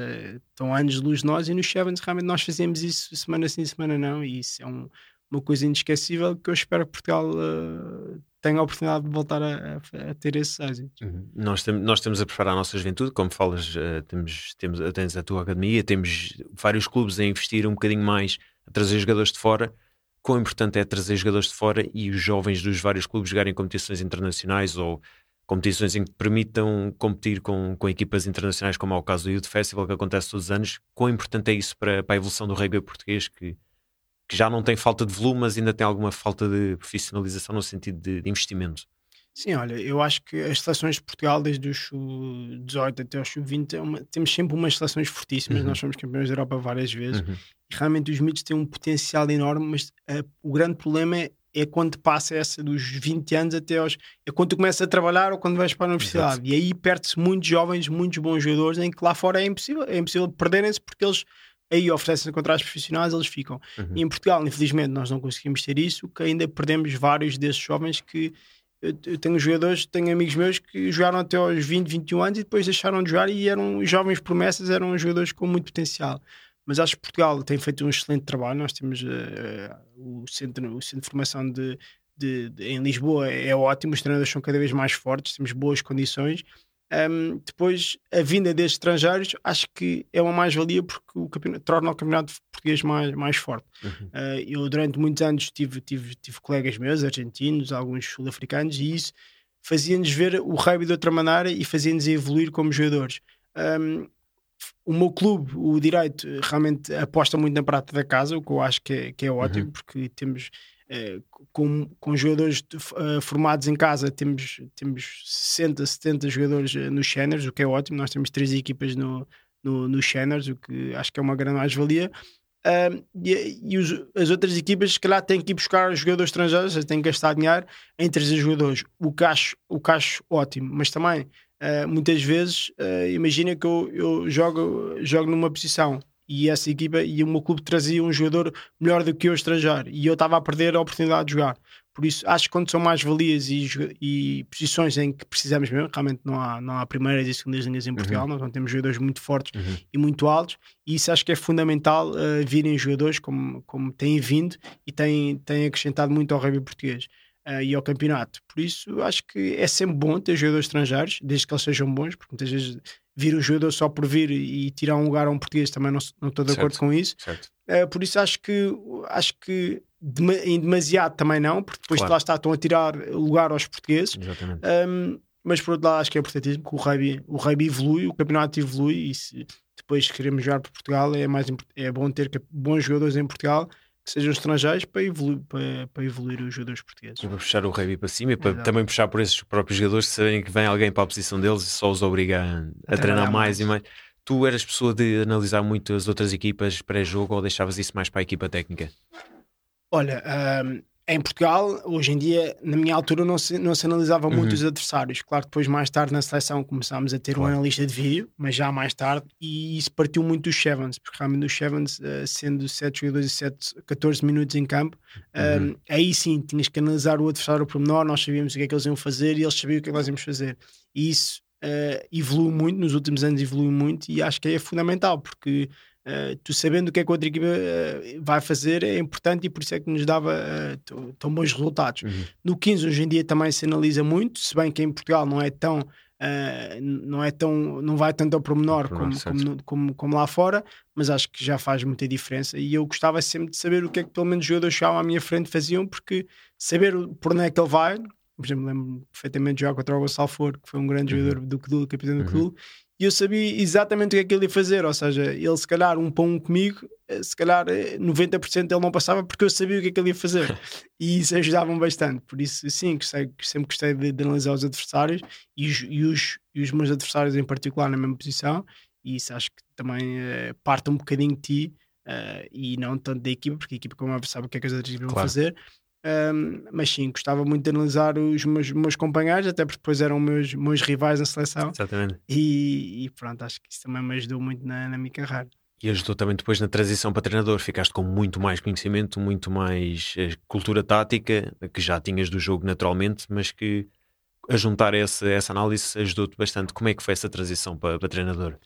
Estão anos de luz de nós e nos Sevens realmente nós fazemos isso semana sim, semana não, e isso é um, uma coisa inesquecível que eu espero que Portugal uh, tenha a oportunidade de voltar a, a, ter esse êxito. Uhum. Nós, tem, nós temos a preparar a nossa juventude, como falas, uh, temos, temos, tens a tua academia, temos vários clubes a investir um bocadinho mais, a trazer jogadores de fora. Quão importante é trazer jogadores de fora e os jovens dos vários clubes jogarem competições internacionais ou competições em que permitam competir com, com equipas internacionais, como é o caso do Youth Festival, que acontece todos os anos. Quão importante é isso para, para a evolução do rugby português, que, que já não tem falta de volume, mas ainda tem alguma falta de profissionalização no sentido de, de investimento? Sim, olha, eu acho que as seleções de Portugal, desde o sub-18 até o sub-20, é temos sempre umas seleções fortíssimas. Uhum. Nós somos campeões da Europa várias vezes uhum. e realmente os mitos têm um potencial enorme, mas uh, o grande problema é é quando passa essa dos 20 anos até aos. É quando tu começas a trabalhar ou quando vais para a universidade. Exato. E aí perde-se muitos jovens, muitos bons jogadores, em que lá fora é impossível, é impossível perderem-se porque eles aí oferecem contratos profissionais, eles ficam. Uhum. E em Portugal, infelizmente, nós não conseguimos ter isso, que ainda perdemos vários desses jovens que. Eu tenho jogadores, tenho amigos meus que jogaram até aos 20, 21 anos e depois deixaram de jogar e eram jovens promessas, eram jogadores com muito potencial. mas acho que Portugal tem feito um excelente trabalho. Nós temos uh, o, centro, o centro de formação de, de, de, em Lisboa é ótimo, os treinadores são cada vez mais fortes, temos boas condições. Um, depois, a vinda destes estrangeiros acho que é uma mais-valia porque o torna o campeonato português mais, mais forte. Uhum. Uh, eu, durante muitos anos, tive, tive, tive colegas meus, argentinos, alguns sul-africanos, e isso fazia-nos ver o rugby de outra maneira e fazia-nos evoluir como jogadores. Um, o meu clube, o Direito, realmente aposta muito na prata da casa, o que eu acho que é, que é ótimo, uhum. porque temos com, com jogadores uh, formados em casa, temos, temos 60, 70 jogadores uh, nos Shanners, o que é ótimo. Nós temos três equipas no, no, no Shanners, o que acho que é uma grande mais-valia. Uh, e, e os, as outras equipas, se calhar, têm que ir buscar jogadores estrangeiros, têm que gastar dinheiro em trazer jogadores. O que acho, o que acho ótimo, mas também muitas vezes, imagina que eu, eu jogo, jogo numa posição e essa equipa e o meu clube trazia um jogador melhor do que eu estrangeiro e eu estava a perder a oportunidade de jogar. Por isso, acho que quando são mais valias e, e posições em que precisamos mesmo, realmente não há, não há primeiras e segundas linhas em Portugal, uhum. nós não temos jogadores muito fortes uhum. e muito altos, e isso acho que é fundamental uh, virem jogadores como, como têm vindo e têm, têm acrescentado muito ao rugby português uh, e ao campeonato. Por isso, acho que é sempre bom ter jogadores estrangeiros, desde que eles sejam bons, porque muitas vezes vir um jogador só por vir e tirar um lugar a um português também não, não estou de certo, acordo com isso. Uh, por isso acho que acho que em demasiado também não, porque depois claro. lá está, estão a tirar lugar aos portugueses. Um, mas por outro lado acho que é importantíssimo que o rugby, o rugby evolui, o campeonato evolui e se depois queremos jogar para Portugal é, mais, é bom ter bons jogadores em Portugal que sejam estrangeiros para evoluir, para, para evoluir os jogadores portugueses. E para puxar o rugby para cima e para Exato. também puxar por esses próprios jogadores, saberem que vem alguém para a posição deles e só os obriga a, a, treinar mais, mais e mais. Tu eras pessoa de analisar muito as outras equipas pré-jogo ou deixavas isso mais para a equipa técnica? Olha, um, em Portugal, hoje em dia, na minha altura, não se, não se analisava uhum. muito os adversários. Claro, depois, mais tarde na seleção, começámos a ter claro. um analista de vídeo, mas já mais tarde, e isso partiu muito dos Sevens, porque realmente os Sevens, uh, sendo 7 jogadores e 7, 14 minutos em campo, uhum. um, aí sim tinhas que analisar o adversário por menor, nós sabíamos o que é que eles iam fazer e eles sabiam o que é que nós íamos fazer. E isso uh, evoluiu muito, nos últimos anos evoluiu muito, e acho que é fundamental, porque Uh, tu sabendo o que é que a outra equipa uh, vai fazer é importante e por isso é que nos dava uh, tão bons resultados. Uhum. No 15 hoje em dia também se analisa muito, se bem que em Portugal não é tão não é tão não vai tanto ao pormenor como, como, como, como, lá fora, mas acho que já faz muita diferença e eu gostava sempre de saber o que é que pelo menos os jogadores que à minha frente faziam, porque saber por onde é que ele vai, por exemplo, lembro perfeitamente de jogar contra o Gonçalo Foro, que foi um grande uhum. jogador do Cadu, capitão do uhum e eu sabia exatamente o que é que ele ia fazer. Ou seja, ele se calhar um para um comigo, eh, se calhar 90% eh, ele não passava porque eu sabia o que é que ele ia fazer. e isso ajudava-me bastante. Por isso, sim, gostei, sempre gostei de, de analisar os adversários e os, e, os, e os meus adversários em particular na mesma posição. E isso acho que também uh, parte um bocadinho de ti uh, e não tanto da equipa, porque a equipa, como sabe o que é que as outras equipas claro. vão fazer. Um, mas sim, gostava muito de analisar os meus, meus companheiros, até porque depois eram meus, meus rivais na seleção. Exatamente. E, e pronto, acho que isso também me ajudou muito na, na minha carreira. E ajudou também depois na transição para treinador. Ficaste com muito mais conhecimento, muito mais eh, cultura tática, que já tinhas do jogo naturalmente, mas que a juntar essa, essa análise ajudou-te bastante. Como é que foi essa transição para, para treinador?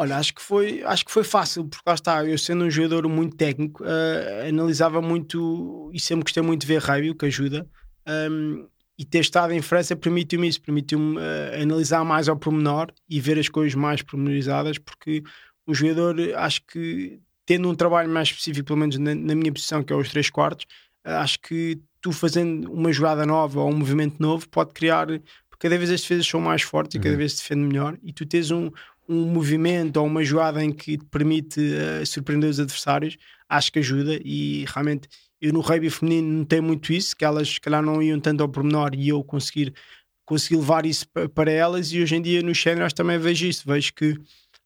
Olha, acho que foi, acho que foi fácil, porque lá está, eu sendo um jogador muito técnico, uh, analisava muito e sempre gostei muito de ver rugby, o que ajuda. Um, e ter estado em França permitiu-me isso, permitiu-me uh, analisar mais ao pormenor e ver as coisas mais pormenorizadas, porque o jogador, acho que tendo um trabalho mais específico, pelo menos na, na minha posição, que é os 3 quartos, uh, acho que tu fazendo uma jogada nova ou um movimento novo pode criar, porque cada vez as defesas são mais fortes uhum. e cada uhum. vez se defende melhor, e tu tens um, um movimento ou uma jogada em que te permite uh, surpreender os adversários, acho que ajuda e realmente eu no rugby feminino notei muito isso, que elas se calhar não iam tanto ao pormenor e eu conseguir, conseguir levar isso para elas e hoje em dia nos géneros também vejo isso, vejo que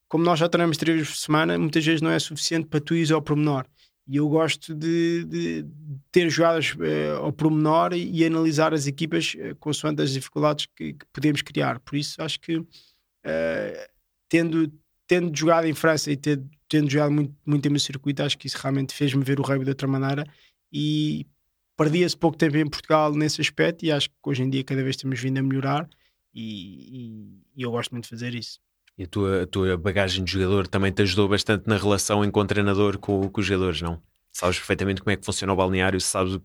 como nós já treinamos três vezes por semana, muitas vezes não é suficiente para tu ir ao pormenor. E eu gosto de, de ter jogadas uh, ao pormenor e, analisar as equipas uh, consoante as dificuldades que, que podemos criar. Por isso acho que tendo, tendo jogado em França e ter, tendo jogado muito, muito em meu circuito, acho que isso realmente fez-me ver o rugby de outra maneira e perdia-se pouco tempo em Portugal nesse aspecto e acho que hoje em dia cada vez temos vindo a melhorar e, e, e eu gosto muito de fazer isso. E a tua, a tua bagagem de jogador também te ajudou bastante na relação com o treinador com, com os jogadores, não? Sabes perfeitamente como é que funciona o balneário, sabes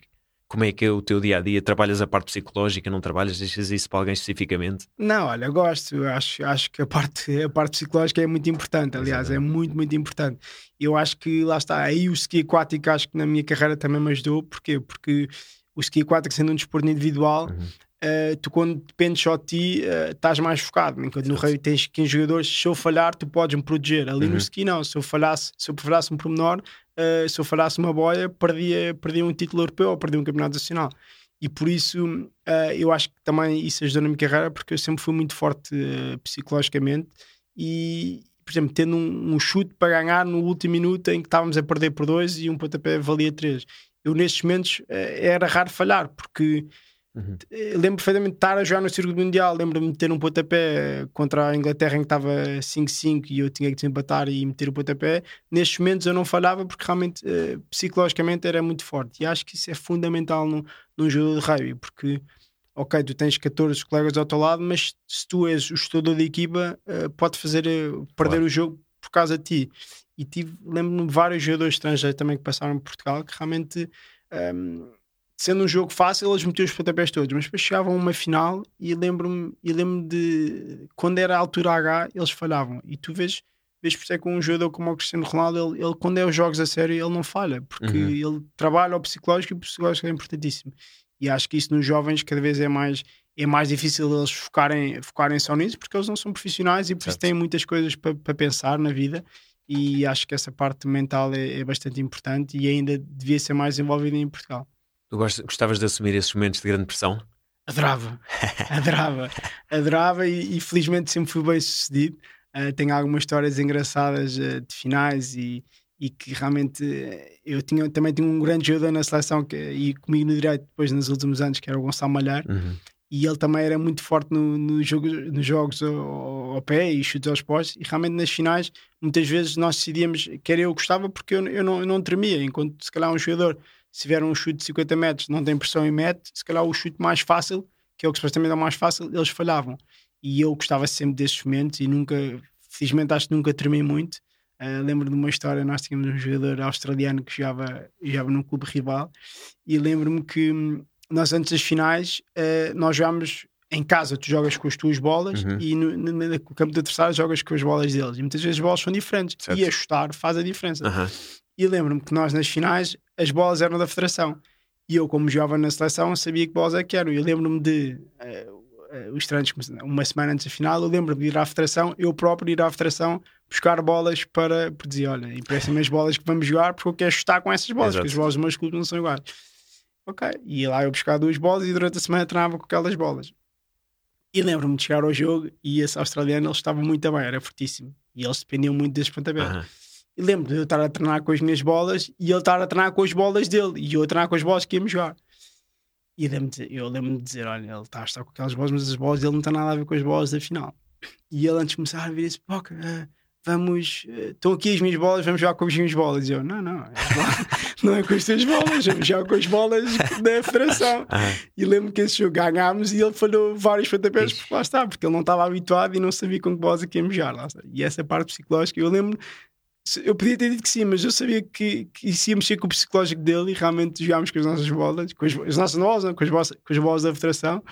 como é que é o teu dia a dia? Trabalhas a parte psicológica, não trabalhas? Deixas isso para alguém especificamente? Não, olha, gosto. Acho, acho que a parte, a parte psicológica é muito importante. Aliás, é muito, muito importante. Eu acho que lá está. Aí o ski aquático, acho que na minha carreira também me ajudou. Porquê? Porque o ski aquático, sendo um desporto individual, uhum. Uh, tu quando dependes só de ti uh, estás mais focado, enquanto no rei tens 15 jogadores, se eu falhar tu podes me proteger, ali uhum. no ski não, se eu falhasse, se eu falhasse um pormenor uh, se eu falhasse uma boia perdia, perdia um título europeu ou perdia um campeonato nacional. E por isso eu acho que também isso ajudou na minha carreira porque eu sempre fui muito forte psicologicamente. E por exemplo, tendo um, um, chute para ganhar no último minuto em que estávamos a perder por dois e um pontapé valia três. Eu nestes momentos era raro falhar porque Uhum. Lembro perfeitamente de estar a jogar no Circuito Mundial. Lembro-me de ter um pontapé contra a Inglaterra em que estava 5-5 e eu tinha que desempatar e meter o pontapé. Nestes momentos eu não falhava porque realmente uh, psicologicamente era muito forte. E acho que isso é fundamental num, num jogo de rugby porque, ok, tu tens 14 colegas ao teu lado, mas se tu és o estudador da equipa, uh, pode fazer uh, perder claro. o jogo por causa de ti. E tive, lembro-me de vários jogadores estrangeiros também que passaram por Portugal que realmente. Um, ehm, sendo um jogo fácil, eles metiam os pontapés todos, mas depois chegavam a uma final e lembro-me lembro de quando era a altura H, eles falhavam. E tu vês, vês por isso é que um jogador como o Cristiano Ronaldo, ele, ele, quando é os jogos a sério, ele não falha, porque uhum. ele trabalha o psicológico e o psicológico é importantíssimo. E acho que isso nos jovens cada vez é mais é mais difícil eles focarem, focarem só nisso porque eles não são profissionais e por certo. isso têm muitas coisas para pa pensar na vida e acho que essa parte mental é, é bastante importante e ainda devia ser mais envolvida em Portugal. Tu gostavas de assumir esses momentos de grande pressão? Adorava, adorava, adorava e, e, felizmente sempre fui bem sucedido. Uh, tenho algumas histórias engraçadas uh, de finais e, e que realmente uh, eu tinha, também tinha um grande jogador na seleção que, e comigo no direito depois nos últimos anos, que era o Gonçalo Malhar. Uhum. E ele também era muito forte no, no jogo, nos jogos ao, ao, pé e chutes aos postos. E realmente nas finais, muitas vezes nós decidíamos, quer eu gostava, porque eu, eu, não, eu não tremia. Enquanto se calhar um jogador se tiver um chute de 50 metros, não tem pressão e mete, se calhar o chute mais fácil, que é o que supostamente é o mais fácil, eles falhavam. E eu gostava sempre desses momentos e nunca, felizmente acho que nunca tremei muito. Uh, lembro de uma história, nós tínhamos um jogador australiano que jogava, jogava num clube rival e lembro-me que hum, nós antes das finais uh, nós jogámos em casa tu jogas com as tuas bolas uhum. e no, no, no, campo de adversário jogas com as bolas deles e muitas vezes as bolas são diferentes certo. e ajustar faz a diferença uhum. E lembro-me que nós nas finais as bolas eram da federação. E eu, como jogava na seleção, sabia que bolas é que eram. Eu lembro-me de uh, uh, os treinos, uma semana antes da final, eu lembro-me de ir à federação, eu próprio ir à federação buscar bolas para, dizer: olha, emprestem-me as bolas que vamos jogar porque eu quero chutar com essas bolas, Exato. porque as bolas dos meus clubes não são iguais. Ok, e lá eu buscar duas bolas e durante a semana treinava com aquelas bolas. E lembro-me de chegar ao jogo e esse australiano ele estava muito bem, era fortíssimo. E eles dependiam muito desses pontapés. Uhum. E lembro de eu estar a treinar com as minhas bolas e ele estar a treinar com as bolas dele e eu a treinar com as bolas que íamos jogar. E eu lembro-me de dizer: Olha, ele está a estar com aquelas bolas, mas as bolas dele não têm nada a ver com as bolas da final. E ele antes de começar a vir disse: Poca, uh, vamos, uh, estão aqui as minhas bolas, vamos jogar com as minhas bolas. E eu: Não, não, não é com as tuas bolas, vamos jogar com as bolas da federação. E lembro que esse jogo ganhámos e ele falhou vários pontapés, porque lá está, porque ele não estava habituado e não sabia com que bolas é que íamos jogar. E essa parte psicológica, eu lembro eu podia ter dito que sim, mas eu sabia que, que isso ia mexer com o psicológico dele e realmente jogámos com as nossas bolas, com as, as nossas bolas, com as, bolas, com as bolas da federação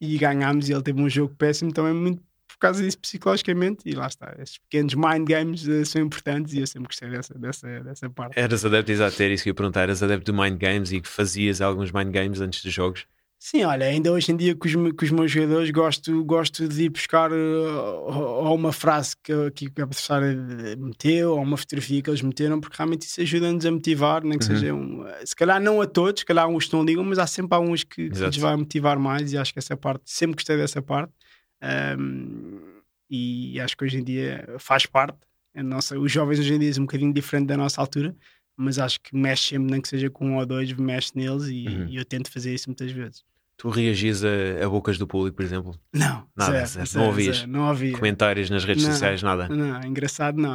e ganhámos. E ele teve um jogo péssimo também, muito por causa disso psicologicamente. E lá está, esses pequenos mind games uh, são importantes e eu sempre gostei dessa, dessa, dessa parte. Eras adepto, exato, era isso que eu ia perguntar. Eras adepto de mind games e que fazias alguns mind games antes dos jogos? Sim, olha, ainda hoje em dia com os, com os meus jogadores gosto, gosto de ir buscar uh, ou uma frase que, que a adversária meteu, ou uma fotografia que eles meteram, porque realmente isso ajuda-nos a motivar, nem que uhum. seja um, se calhar não a todos, se calhar uns estão ligam, mas há sempre alguns que, que lhes vai motivar mais e acho que essa parte, sempre gostei dessa parte um, e acho que hoje em dia faz parte. A nossa, os jovens hoje em dia são um bocadinho diferente da nossa altura, mas acho que mexe sempre, nem que seja com um ou dois, mexe neles e, uhum. e eu tento fazer isso muitas vezes. Tu reagias a, a, bocas do público, por exemplo? Não, nada, zero, zero, não ouvias não ouvia. comentários nas redes não, sociais, nada. Não, engraçado, não.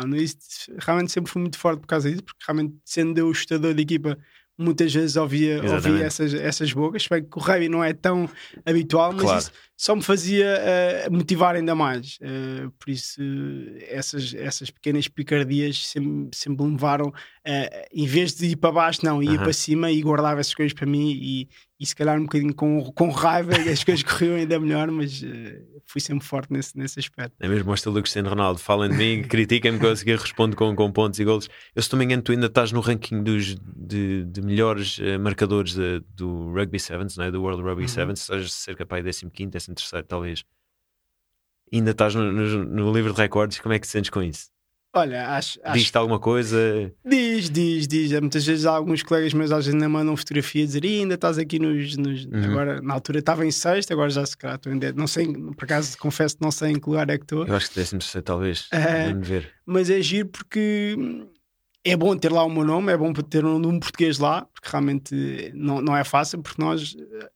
Realmente sempre fui muito forte por causa disso, porque realmente sendo eu o estudador da equipa, muitas vezes ouvia, ouvia essas, essas bocas. Bem que o rugby não é tão habitual, mas claro. isso só me fazia uh, motivar ainda mais. Uh, por isso, essas, essas pequenas picardias sempre, sempre me levaram, uh, em vez de ir para baixo, não, ia para cima e guardava essas coisas para mim. E, e se calhar um bocadinho com, com raiva, as coisas corriam ainda melhor, mas fui sempre forte nesse, nesse aspecto. É mesmo o estilo do Cristiano Ronaldo. Falem de mim, critiquem-me que eu respondo com, com pontos e golos. Eu, se não me engano, tu ainda estás no ranking dos, de, de melhores marcadores de, do Rugby Sevens, não é? do World Rugby uhum. Sevens, seja cerca para 15, décimo terceiro, talvez. Ainda estás no, no, no, livro de recordes, como é que te sentes com isso? Olha, acho. Diz-te alguma coisa? Diz, diz, diz. Muitas vezes há alguns colegas meus às vezes ainda mandam fotografia a dizer ainda estás aqui nos. nos... Uhum. Agora, na altura estava em sexto, agora já se calhar estou em Não sei, por acaso confesso que não sei em que lugar é que estou. Eu acho que décimo terceiro, talvez. É, ver. Mas é giro porque é bom ter lá o meu nome, é bom ter um nome português lá, porque realmente não, não é fácil, porque nós,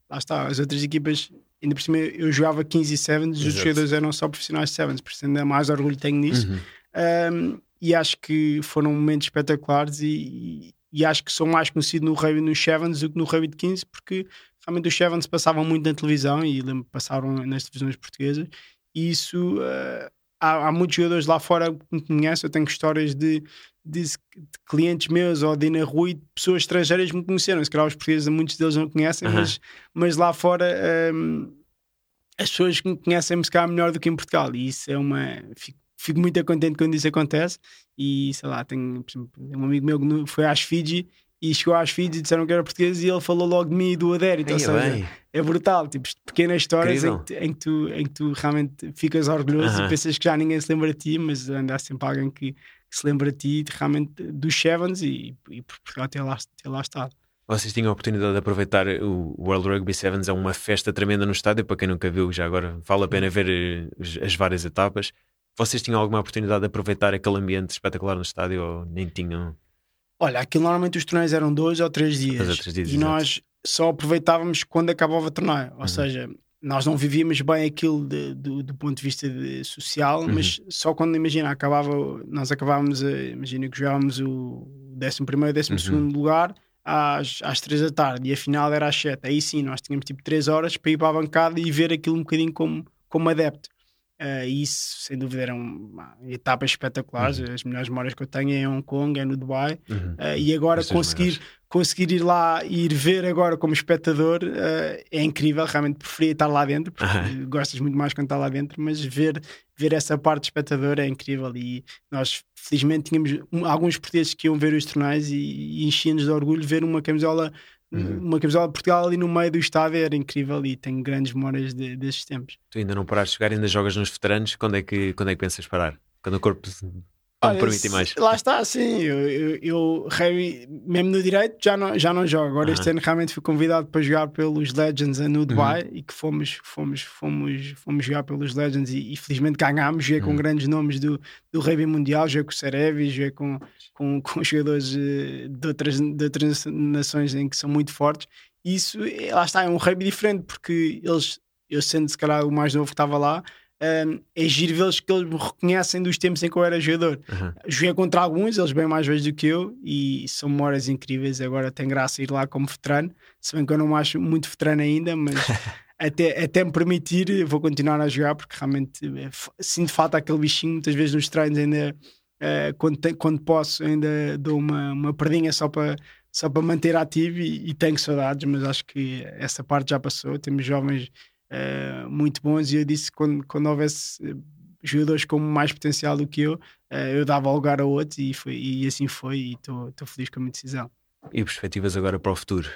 lá está, as outras equipas ainda por cima eu jogava 15 e 7 e os jogadores eram só profissionais de 7 por isso ainda mais orgulho tenho nisso. Uhum. Um, e acho que foram momentos espetaculares e, e, acho que sou mais conhecido no rugby nos Sevens do que no de 15 porque realmente os Sevens passavam muito na televisão e passaram nas televisões portuguesas. E isso uh, há, há, muitos jogadores lá fora que me conhecem, eu tenho histórias de, de, de clientes meus ou de na rua e de pessoas estrangeiras me conheceram, se calhar os portugueses muitos deles não conhecem, uhum. mas, mas lá fora um, as pessoas me conhecem-me se calhar melhor do que em Portugal. E isso é uma... Fico, fico muito contente quando isso acontece e sei lá, tenho um amigo meu que foi às Fiji e chegou às Fiji e disseram que era português e ele falou logo de mim e do Adérito. Ou seja, bem. é brutal, tipo, pequenas histórias em que, em que, tu, em que tu realmente ficas orgulhoso uh -huh. e pensas que já ninguém se lembra de ti, mas ainda há sempre alguém que, que se lembra de ti realmente dos Sevens e, e por Portugal ter lá, ter lá estado. Vocês tinham a oportunidade de aproveitar o World Rugby Sevens, é uma festa tremenda no estádio, para quem nunca viu, já agora vale a pena ver eh, as várias etapas. Vocês tinham alguma oportunidade de aproveitar aquele ambiente espetacular no estádio ou nem tinham? Olha, aquilo normalmente os torneios eram dois ou três dias, ou três dias e exato. nós só aproveitávamos quando acabava o torneio. Ou uhum. seja, nós não vivíamos bem aquilo de, de, do ponto de vista de social, uhum. mas só quando, imagina, acabava, nós acabávamos, imagina que jogávamos o 11 primeiro, 12 uhum. segundo lugar às, às 3 da tarde e a final era às 7. Aí sim, nós tínhamos tipo 3 horas para ir para a bancada e ver aquilo um bocadinho como, como adepto. Uh, isso, sem dúvida, eram etapas espetaculares. Uhum. As melhores memórias que eu tenho é em Hong Kong, é no Dubai. Uhum. Uh, e agora conseguir, conseguir ir lá e ir ver agora como espectador uh, é incrível. Realmente preferia estar lá dentro, porque uhum. gostas muito mais quando está lá dentro. Mas ver, ver essa parte de espectador é incrível. E nós, felizmente, tínhamos alguns portugueses que iam ver os torneios e, e enchiam-nos de orgulho ver uma camisola Uhum. Uma camisola de Portugal ali no meio do estádio era incrível e tenho grandes memórias de, desses tempos. Tu ainda não paraste de jogar, ainda jogas nos veteranos. Quando é que, quando é que pensas parar? Quando o corpo não mais. Lá está, sim. Eu, eu, eu mesmo no direito, já não, já não jogo. Agora, uh -huh. este ano realmente fui convidado para jogar pelos Legends no Dubai uh -huh. e que fomos, fomos, fomos, fomos jogar pelos Legends e, e felizmente ganhámos. Joguei uh -huh. com uhum. grandes nomes do, do rugby mundial, joguei com o Serevi, joguei com, com, com jogadores eh, de outras, de outras nações em que são muito fortes. E isso, eh, lá está, é um rugby diferente porque eles, eu sendo se calhar o mais novo que estava lá um, é giro vê-los que eles me reconhecem dos tempos em que eu era jogador. Uhum. Joguei contra alguns, eles bem mais velhos do que eu, e são memórias incríveis. Agora tem graça ir lá como veterano, se bem que eu não me acho muito veterano ainda, mas até, até me permitir, vou continuar a jogar, porque realmente é, sinto falta aquele bichinho. Muitas vezes nos treinos, ainda uh, quando, te, quando posso, ainda dou uma, uma perdinha só para. Só para manter ativo e, e tenho saudades, mas acho que essa parte já passou. Temos jovens uh, muito bons. E eu disse que quando, quando houvesse eh, jogadores com mais potencial do que eu, uh, eu dava lugar a outros e, foi, e assim foi. E estou feliz com a minha decisão. E perspectivas agora para o futuro?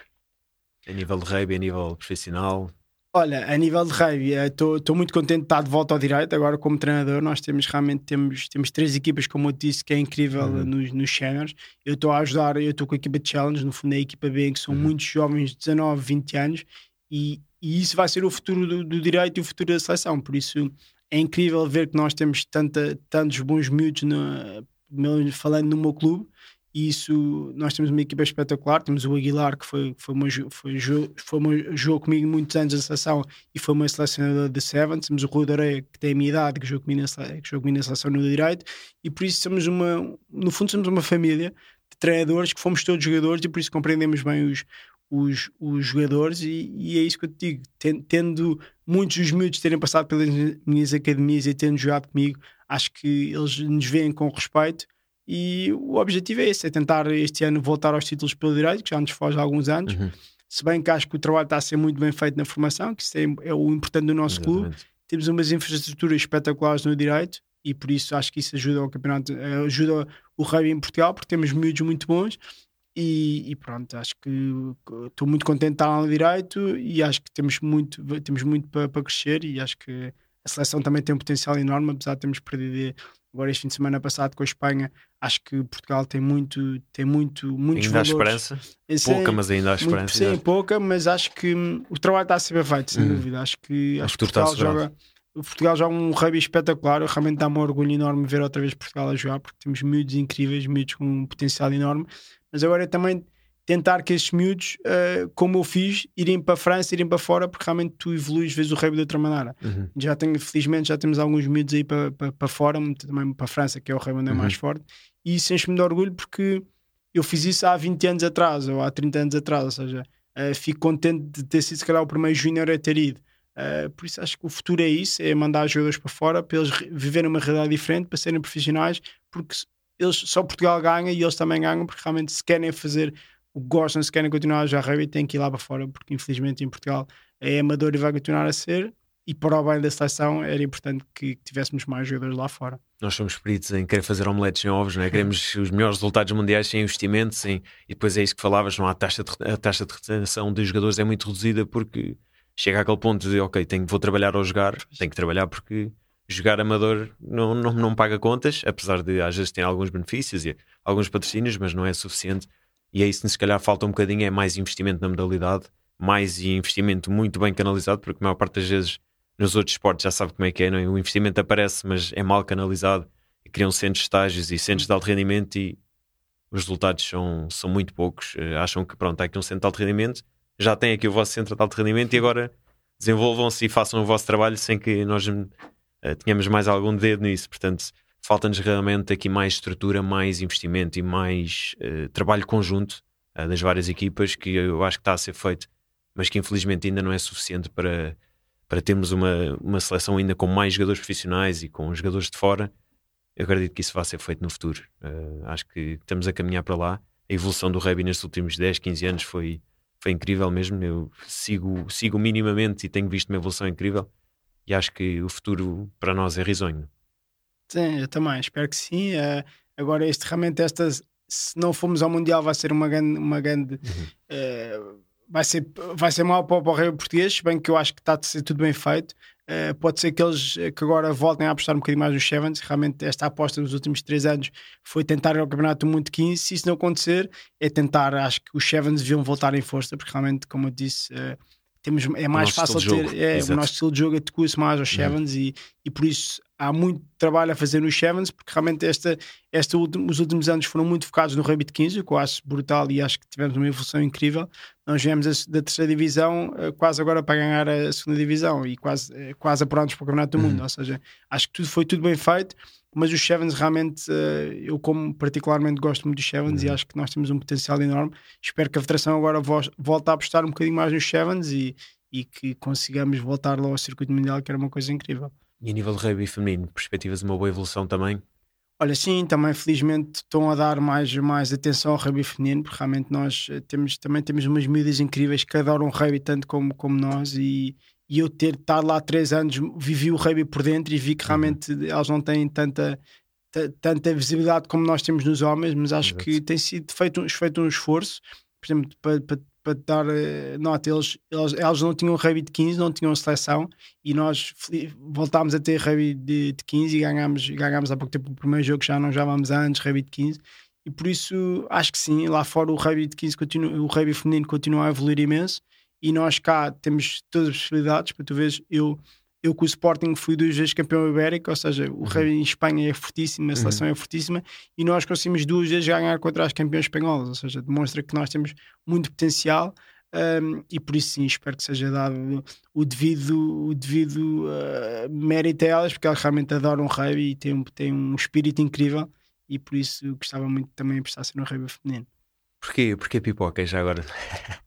A nível de rugby, a nível profissional? Olha, a nível de rugby, estou muito contente de estar de volta ao direito. Agora, como treinador, nós temos realmente temos, temos três equipas, como eu disse, que é incrível uhum. nos, nos séniores. Eu estou a ajudar, eu estou com a equipa de Challenge, no fundo é a equipa B, que são uhum. muitos jovens de 19, 20 anos, e, e isso vai ser o futuro do, do, direito e o futuro da seleção. Por isso é incrível ver que nós temos tanta, tantos bons miúdos falando no meu clube. E isso, nós temos uma equipa espetacular. Temos o Aguilar, que foi, foi, uma, foi, foi uma, jogou comigo muitos anos na seleção e foi uma selecionador de Seven. Temos o Rui Doreia, que tem a minha idade, que jogou comigo na, que jogou comigo na seleção no direito. E por isso somos uma, no fundo, somos uma família treinadores que fomos todos jogadores e por isso compreendemos bem os, os, os jogadores e, e, é isso que eu te digo. Tendo muitos dos miúdos terem passado pelas minhas academias e tendo jogado comigo, acho que eles nos veem com respeito e o objetivo é esse, é tentar este ano voltar aos títulos pelo direito, que já nos foge há alguns anos. Uhum. Se bem que acho que o trabalho está a ser muito bem feito na formação, que isso é, é o importante do nosso Exatamente. clube. Temos umas infraestruturas espetaculares no direito e por isso acho que isso ajuda ao campeonato, ajuda o rugby em Portugal, porque temos miúdos muito bons e, e, pronto, acho que estou muito contente de estar lá no direito e acho que temos muito, temos muito para, para crescer e acho que a seleção também tem um potencial enorme, apesar de termos perdido agora este fim de semana passado com a Espanha. Acho que Portugal tem muito, tem muito, muitos ainda valores. há esperança, Esse pouca, é, mas ainda há esperança. Sim, pouca, mas acho que hum, o trabalho está a ser bem feito, sem uhum. dúvida. Acho que, acho que Portugal joga o Portugal joga um rugby espetacular. Realmente dá-me um orgulho enorme ver outra vez Portugal a jogar, porque temos miúdos incríveis, miúdos com um potencial enorme. Mas agora é também tentar que estes miúdos, uh, como eu fiz, irem para a França, irem para fora, porque realmente tu evoluís, vês o rugby de outra maneira. Uhum. Já tenho, felizmente, já temos alguns miúdos aí para, para, para fora, também para a França, que é o rugby onde é uhum. mais forte, e isso enche-me de orgulho porque eu fiz isso há 20 anos atrás, ou há 30 anos atrás, ou seja, uh, fico contente de ter sido, se calhar, o primeiro júnior a ter ido. Uh, por isso acho que o futuro é isso, é mandar jogadores para fora para eles viverem uma realidade diferente, para serem profissionais, porque eles só Portugal ganha e eles também ganham, porque realmente se querem fazer o que gostam, se querem continuar a jogar rugby, têm que ir lá para fora, porque infelizmente em Portugal é amador e vai continuar a ser. E para o bem da seleção era importante que tivéssemos mais jogadores lá fora. Nós somos peritos em querer fazer omeletes sem ovos, não é? queremos os melhores resultados mundiais sem investimento, sem... e depois é isso que falavas, não há taxa de, a taxa de retenção dos jogadores é muito reduzida porque chega àquele ponto de ok, tenho, vou trabalhar ou jogar, tenho que trabalhar porque jogar amador não, não, não paga contas, apesar de às vezes ter alguns benefícios e alguns patrocínios, mas não é suficiente. E é isso se calhar falta um bocadinho, é mais investimento na modalidade, mais investimento muito bem canalizado, porque a maior parte das vezes nos outros esportes já sabe como é que é, não é? o investimento aparece, mas é mal canalizado, e criam centros de estágios e centros de alto rendimento e os resultados são, são muito poucos. Uh, acham que pronto, há aqui um centro de alto rendimento, já tem aqui o vosso centro de alto rendimento e agora desenvolvam-se e façam o vosso trabalho sem que nós uh, tenhamos mais algum dedo nisso. Portanto, falta-nos realmente aqui mais estrutura, mais investimento e mais uh, trabalho conjunto uh, das várias equipas que eu acho que está a ser feito, mas que infelizmente ainda não é suficiente para, para termos uma, uma seleção ainda com mais jogadores profissionais e com jogadores de fora. Eu acredito que isso vai ser feito no futuro. Uh, acho que estamos a caminhar para lá. A evolução do rugby nestes últimos 10, 15 anos foi, foi incrível mesmo. Eu sigo, sigo minimamente e tenho visto uma evolução incrível. E acho que o futuro para nós é risonho. Sim, eu também, espero que sim. Uh, agora, este, realmente, esta, se não formos ao Mundial, vai ser uma grande. Uma grande uhum. uh, vai, ser, vai ser mal para, o rei português, bem que eu acho que está a ser tudo bem feito. Uh, pode ser que eles que agora voltem a apostar um bocadinho mais nos Sevens. Realmente, esta aposta nos últimos três anos foi tentar ir ao Campeonato do Mundo 15. Se isso não acontecer, é tentar. Acho que os Sevens deviam voltar em força, porque realmente, como eu disse. Temos, é mais fácil ter. É, o nosso estilo de jogo adequa-se mais aos uhum. Sevens e, e por isso há muito trabalho a fazer nos Sevens, porque realmente esta, esta último, os últimos anos foram muito focados no de 15, o que eu acho brutal e acho que tivemos uma evolução incrível. Nós viemos da terceira divisão eh, quase agora para ganhar a segunda divisão e quase, eh, quase apurados para o Campeonato do Mundo. Uhum. Ou seja, acho que tudo foi tudo bem feito, mas os Sevens realmente, eh, eu como particularmente gosto muito dos Sevens uhum. e acho que nós temos um potencial enorme. Espero que a Federação agora volte a apostar um bocadinho mais nos Sevens e, e que consigamos voltar lá ao circuito mundial, que era uma coisa incrível. E a nível de rugby feminino, perspectivas de uma boa evolução também? Olha, sim, também felizmente estão a dar mais, mais atenção ao rugby feminino, porque realmente nós eh, temos, também temos umas miúdas incríveis que adoram o rugby tanto como, como nós e, e eu ter estado lá três anos, vivi o rugby por dentro e vi que uhum. realmente uhum. elas não têm tanta, tanta visibilidade como nós temos nos homens, mas acho Exato. que tem sido feito, feito um esforço, por exemplo, para, para para dar uh, nota, eles, eles, eles não tinham rugby de 15, não tinham seleção e nós voltámos a ter rugby de, de 15 e ganhámos, ganhámos há pouco tempo o primeiro jogo, já não jogávamos antes rugby de 15 e por isso acho que sim, lá fora o rugby de 15 continua, o rugby feminino continua a evoluir imenso e nós cá temos todas as possibilidades, para tu veres, eu eu com o Sporting fui duas vezes campeão ibérico, ou seja, o uhum. rugby em Espanha é fortíssimo, a seleção uhum. é fortíssima, e nós conseguimos duas vezes ganhar contra as campeões espanholas, ou seja, demonstra que nós temos muito potencial um, e por isso sim, espero que seja dado o devido, o devido uh, mérito a elas, porque elas realmente adoram o rugby e têm, têm um espírito incrível e por isso gostava muito também de prestar ser no rugby feminino. Porquê? Porquê pipoca já agora?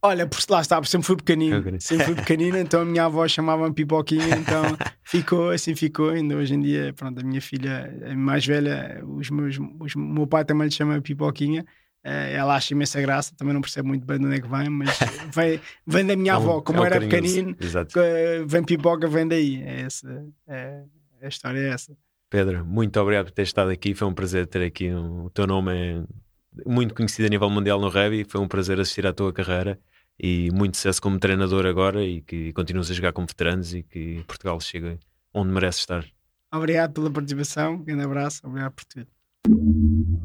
Olha, por lá está, sempre fui pequenino. Sempre fui pequenino, então a minha avó chamava-me pipoquinha, então ficou, assim ficou. Ainda hoje em dia, pronto, a minha filha a mais velha, os meus, os, o meu pai também lhe chama pipoquinha. Eh, ela acha imensa graça, também não percebe muito bem de onde é que vem, mas vem, vem da minha é um, avó, como é era pequenino, Exato. vem pipoca, vem daí. É essa, é, a história é essa. Pedro, muito obrigado por ter estado aqui, foi um prazer ter aqui. O teu nome é muito conhecido a nível mundial no rugby. Foi um prazer assistir à tua carreira e muito sucesso como treinador agora e que continues a jogar com veteranos e que Portugal chegue onde merece estar. Obrigado pela participação, um grande abraço, obrigado por tudo.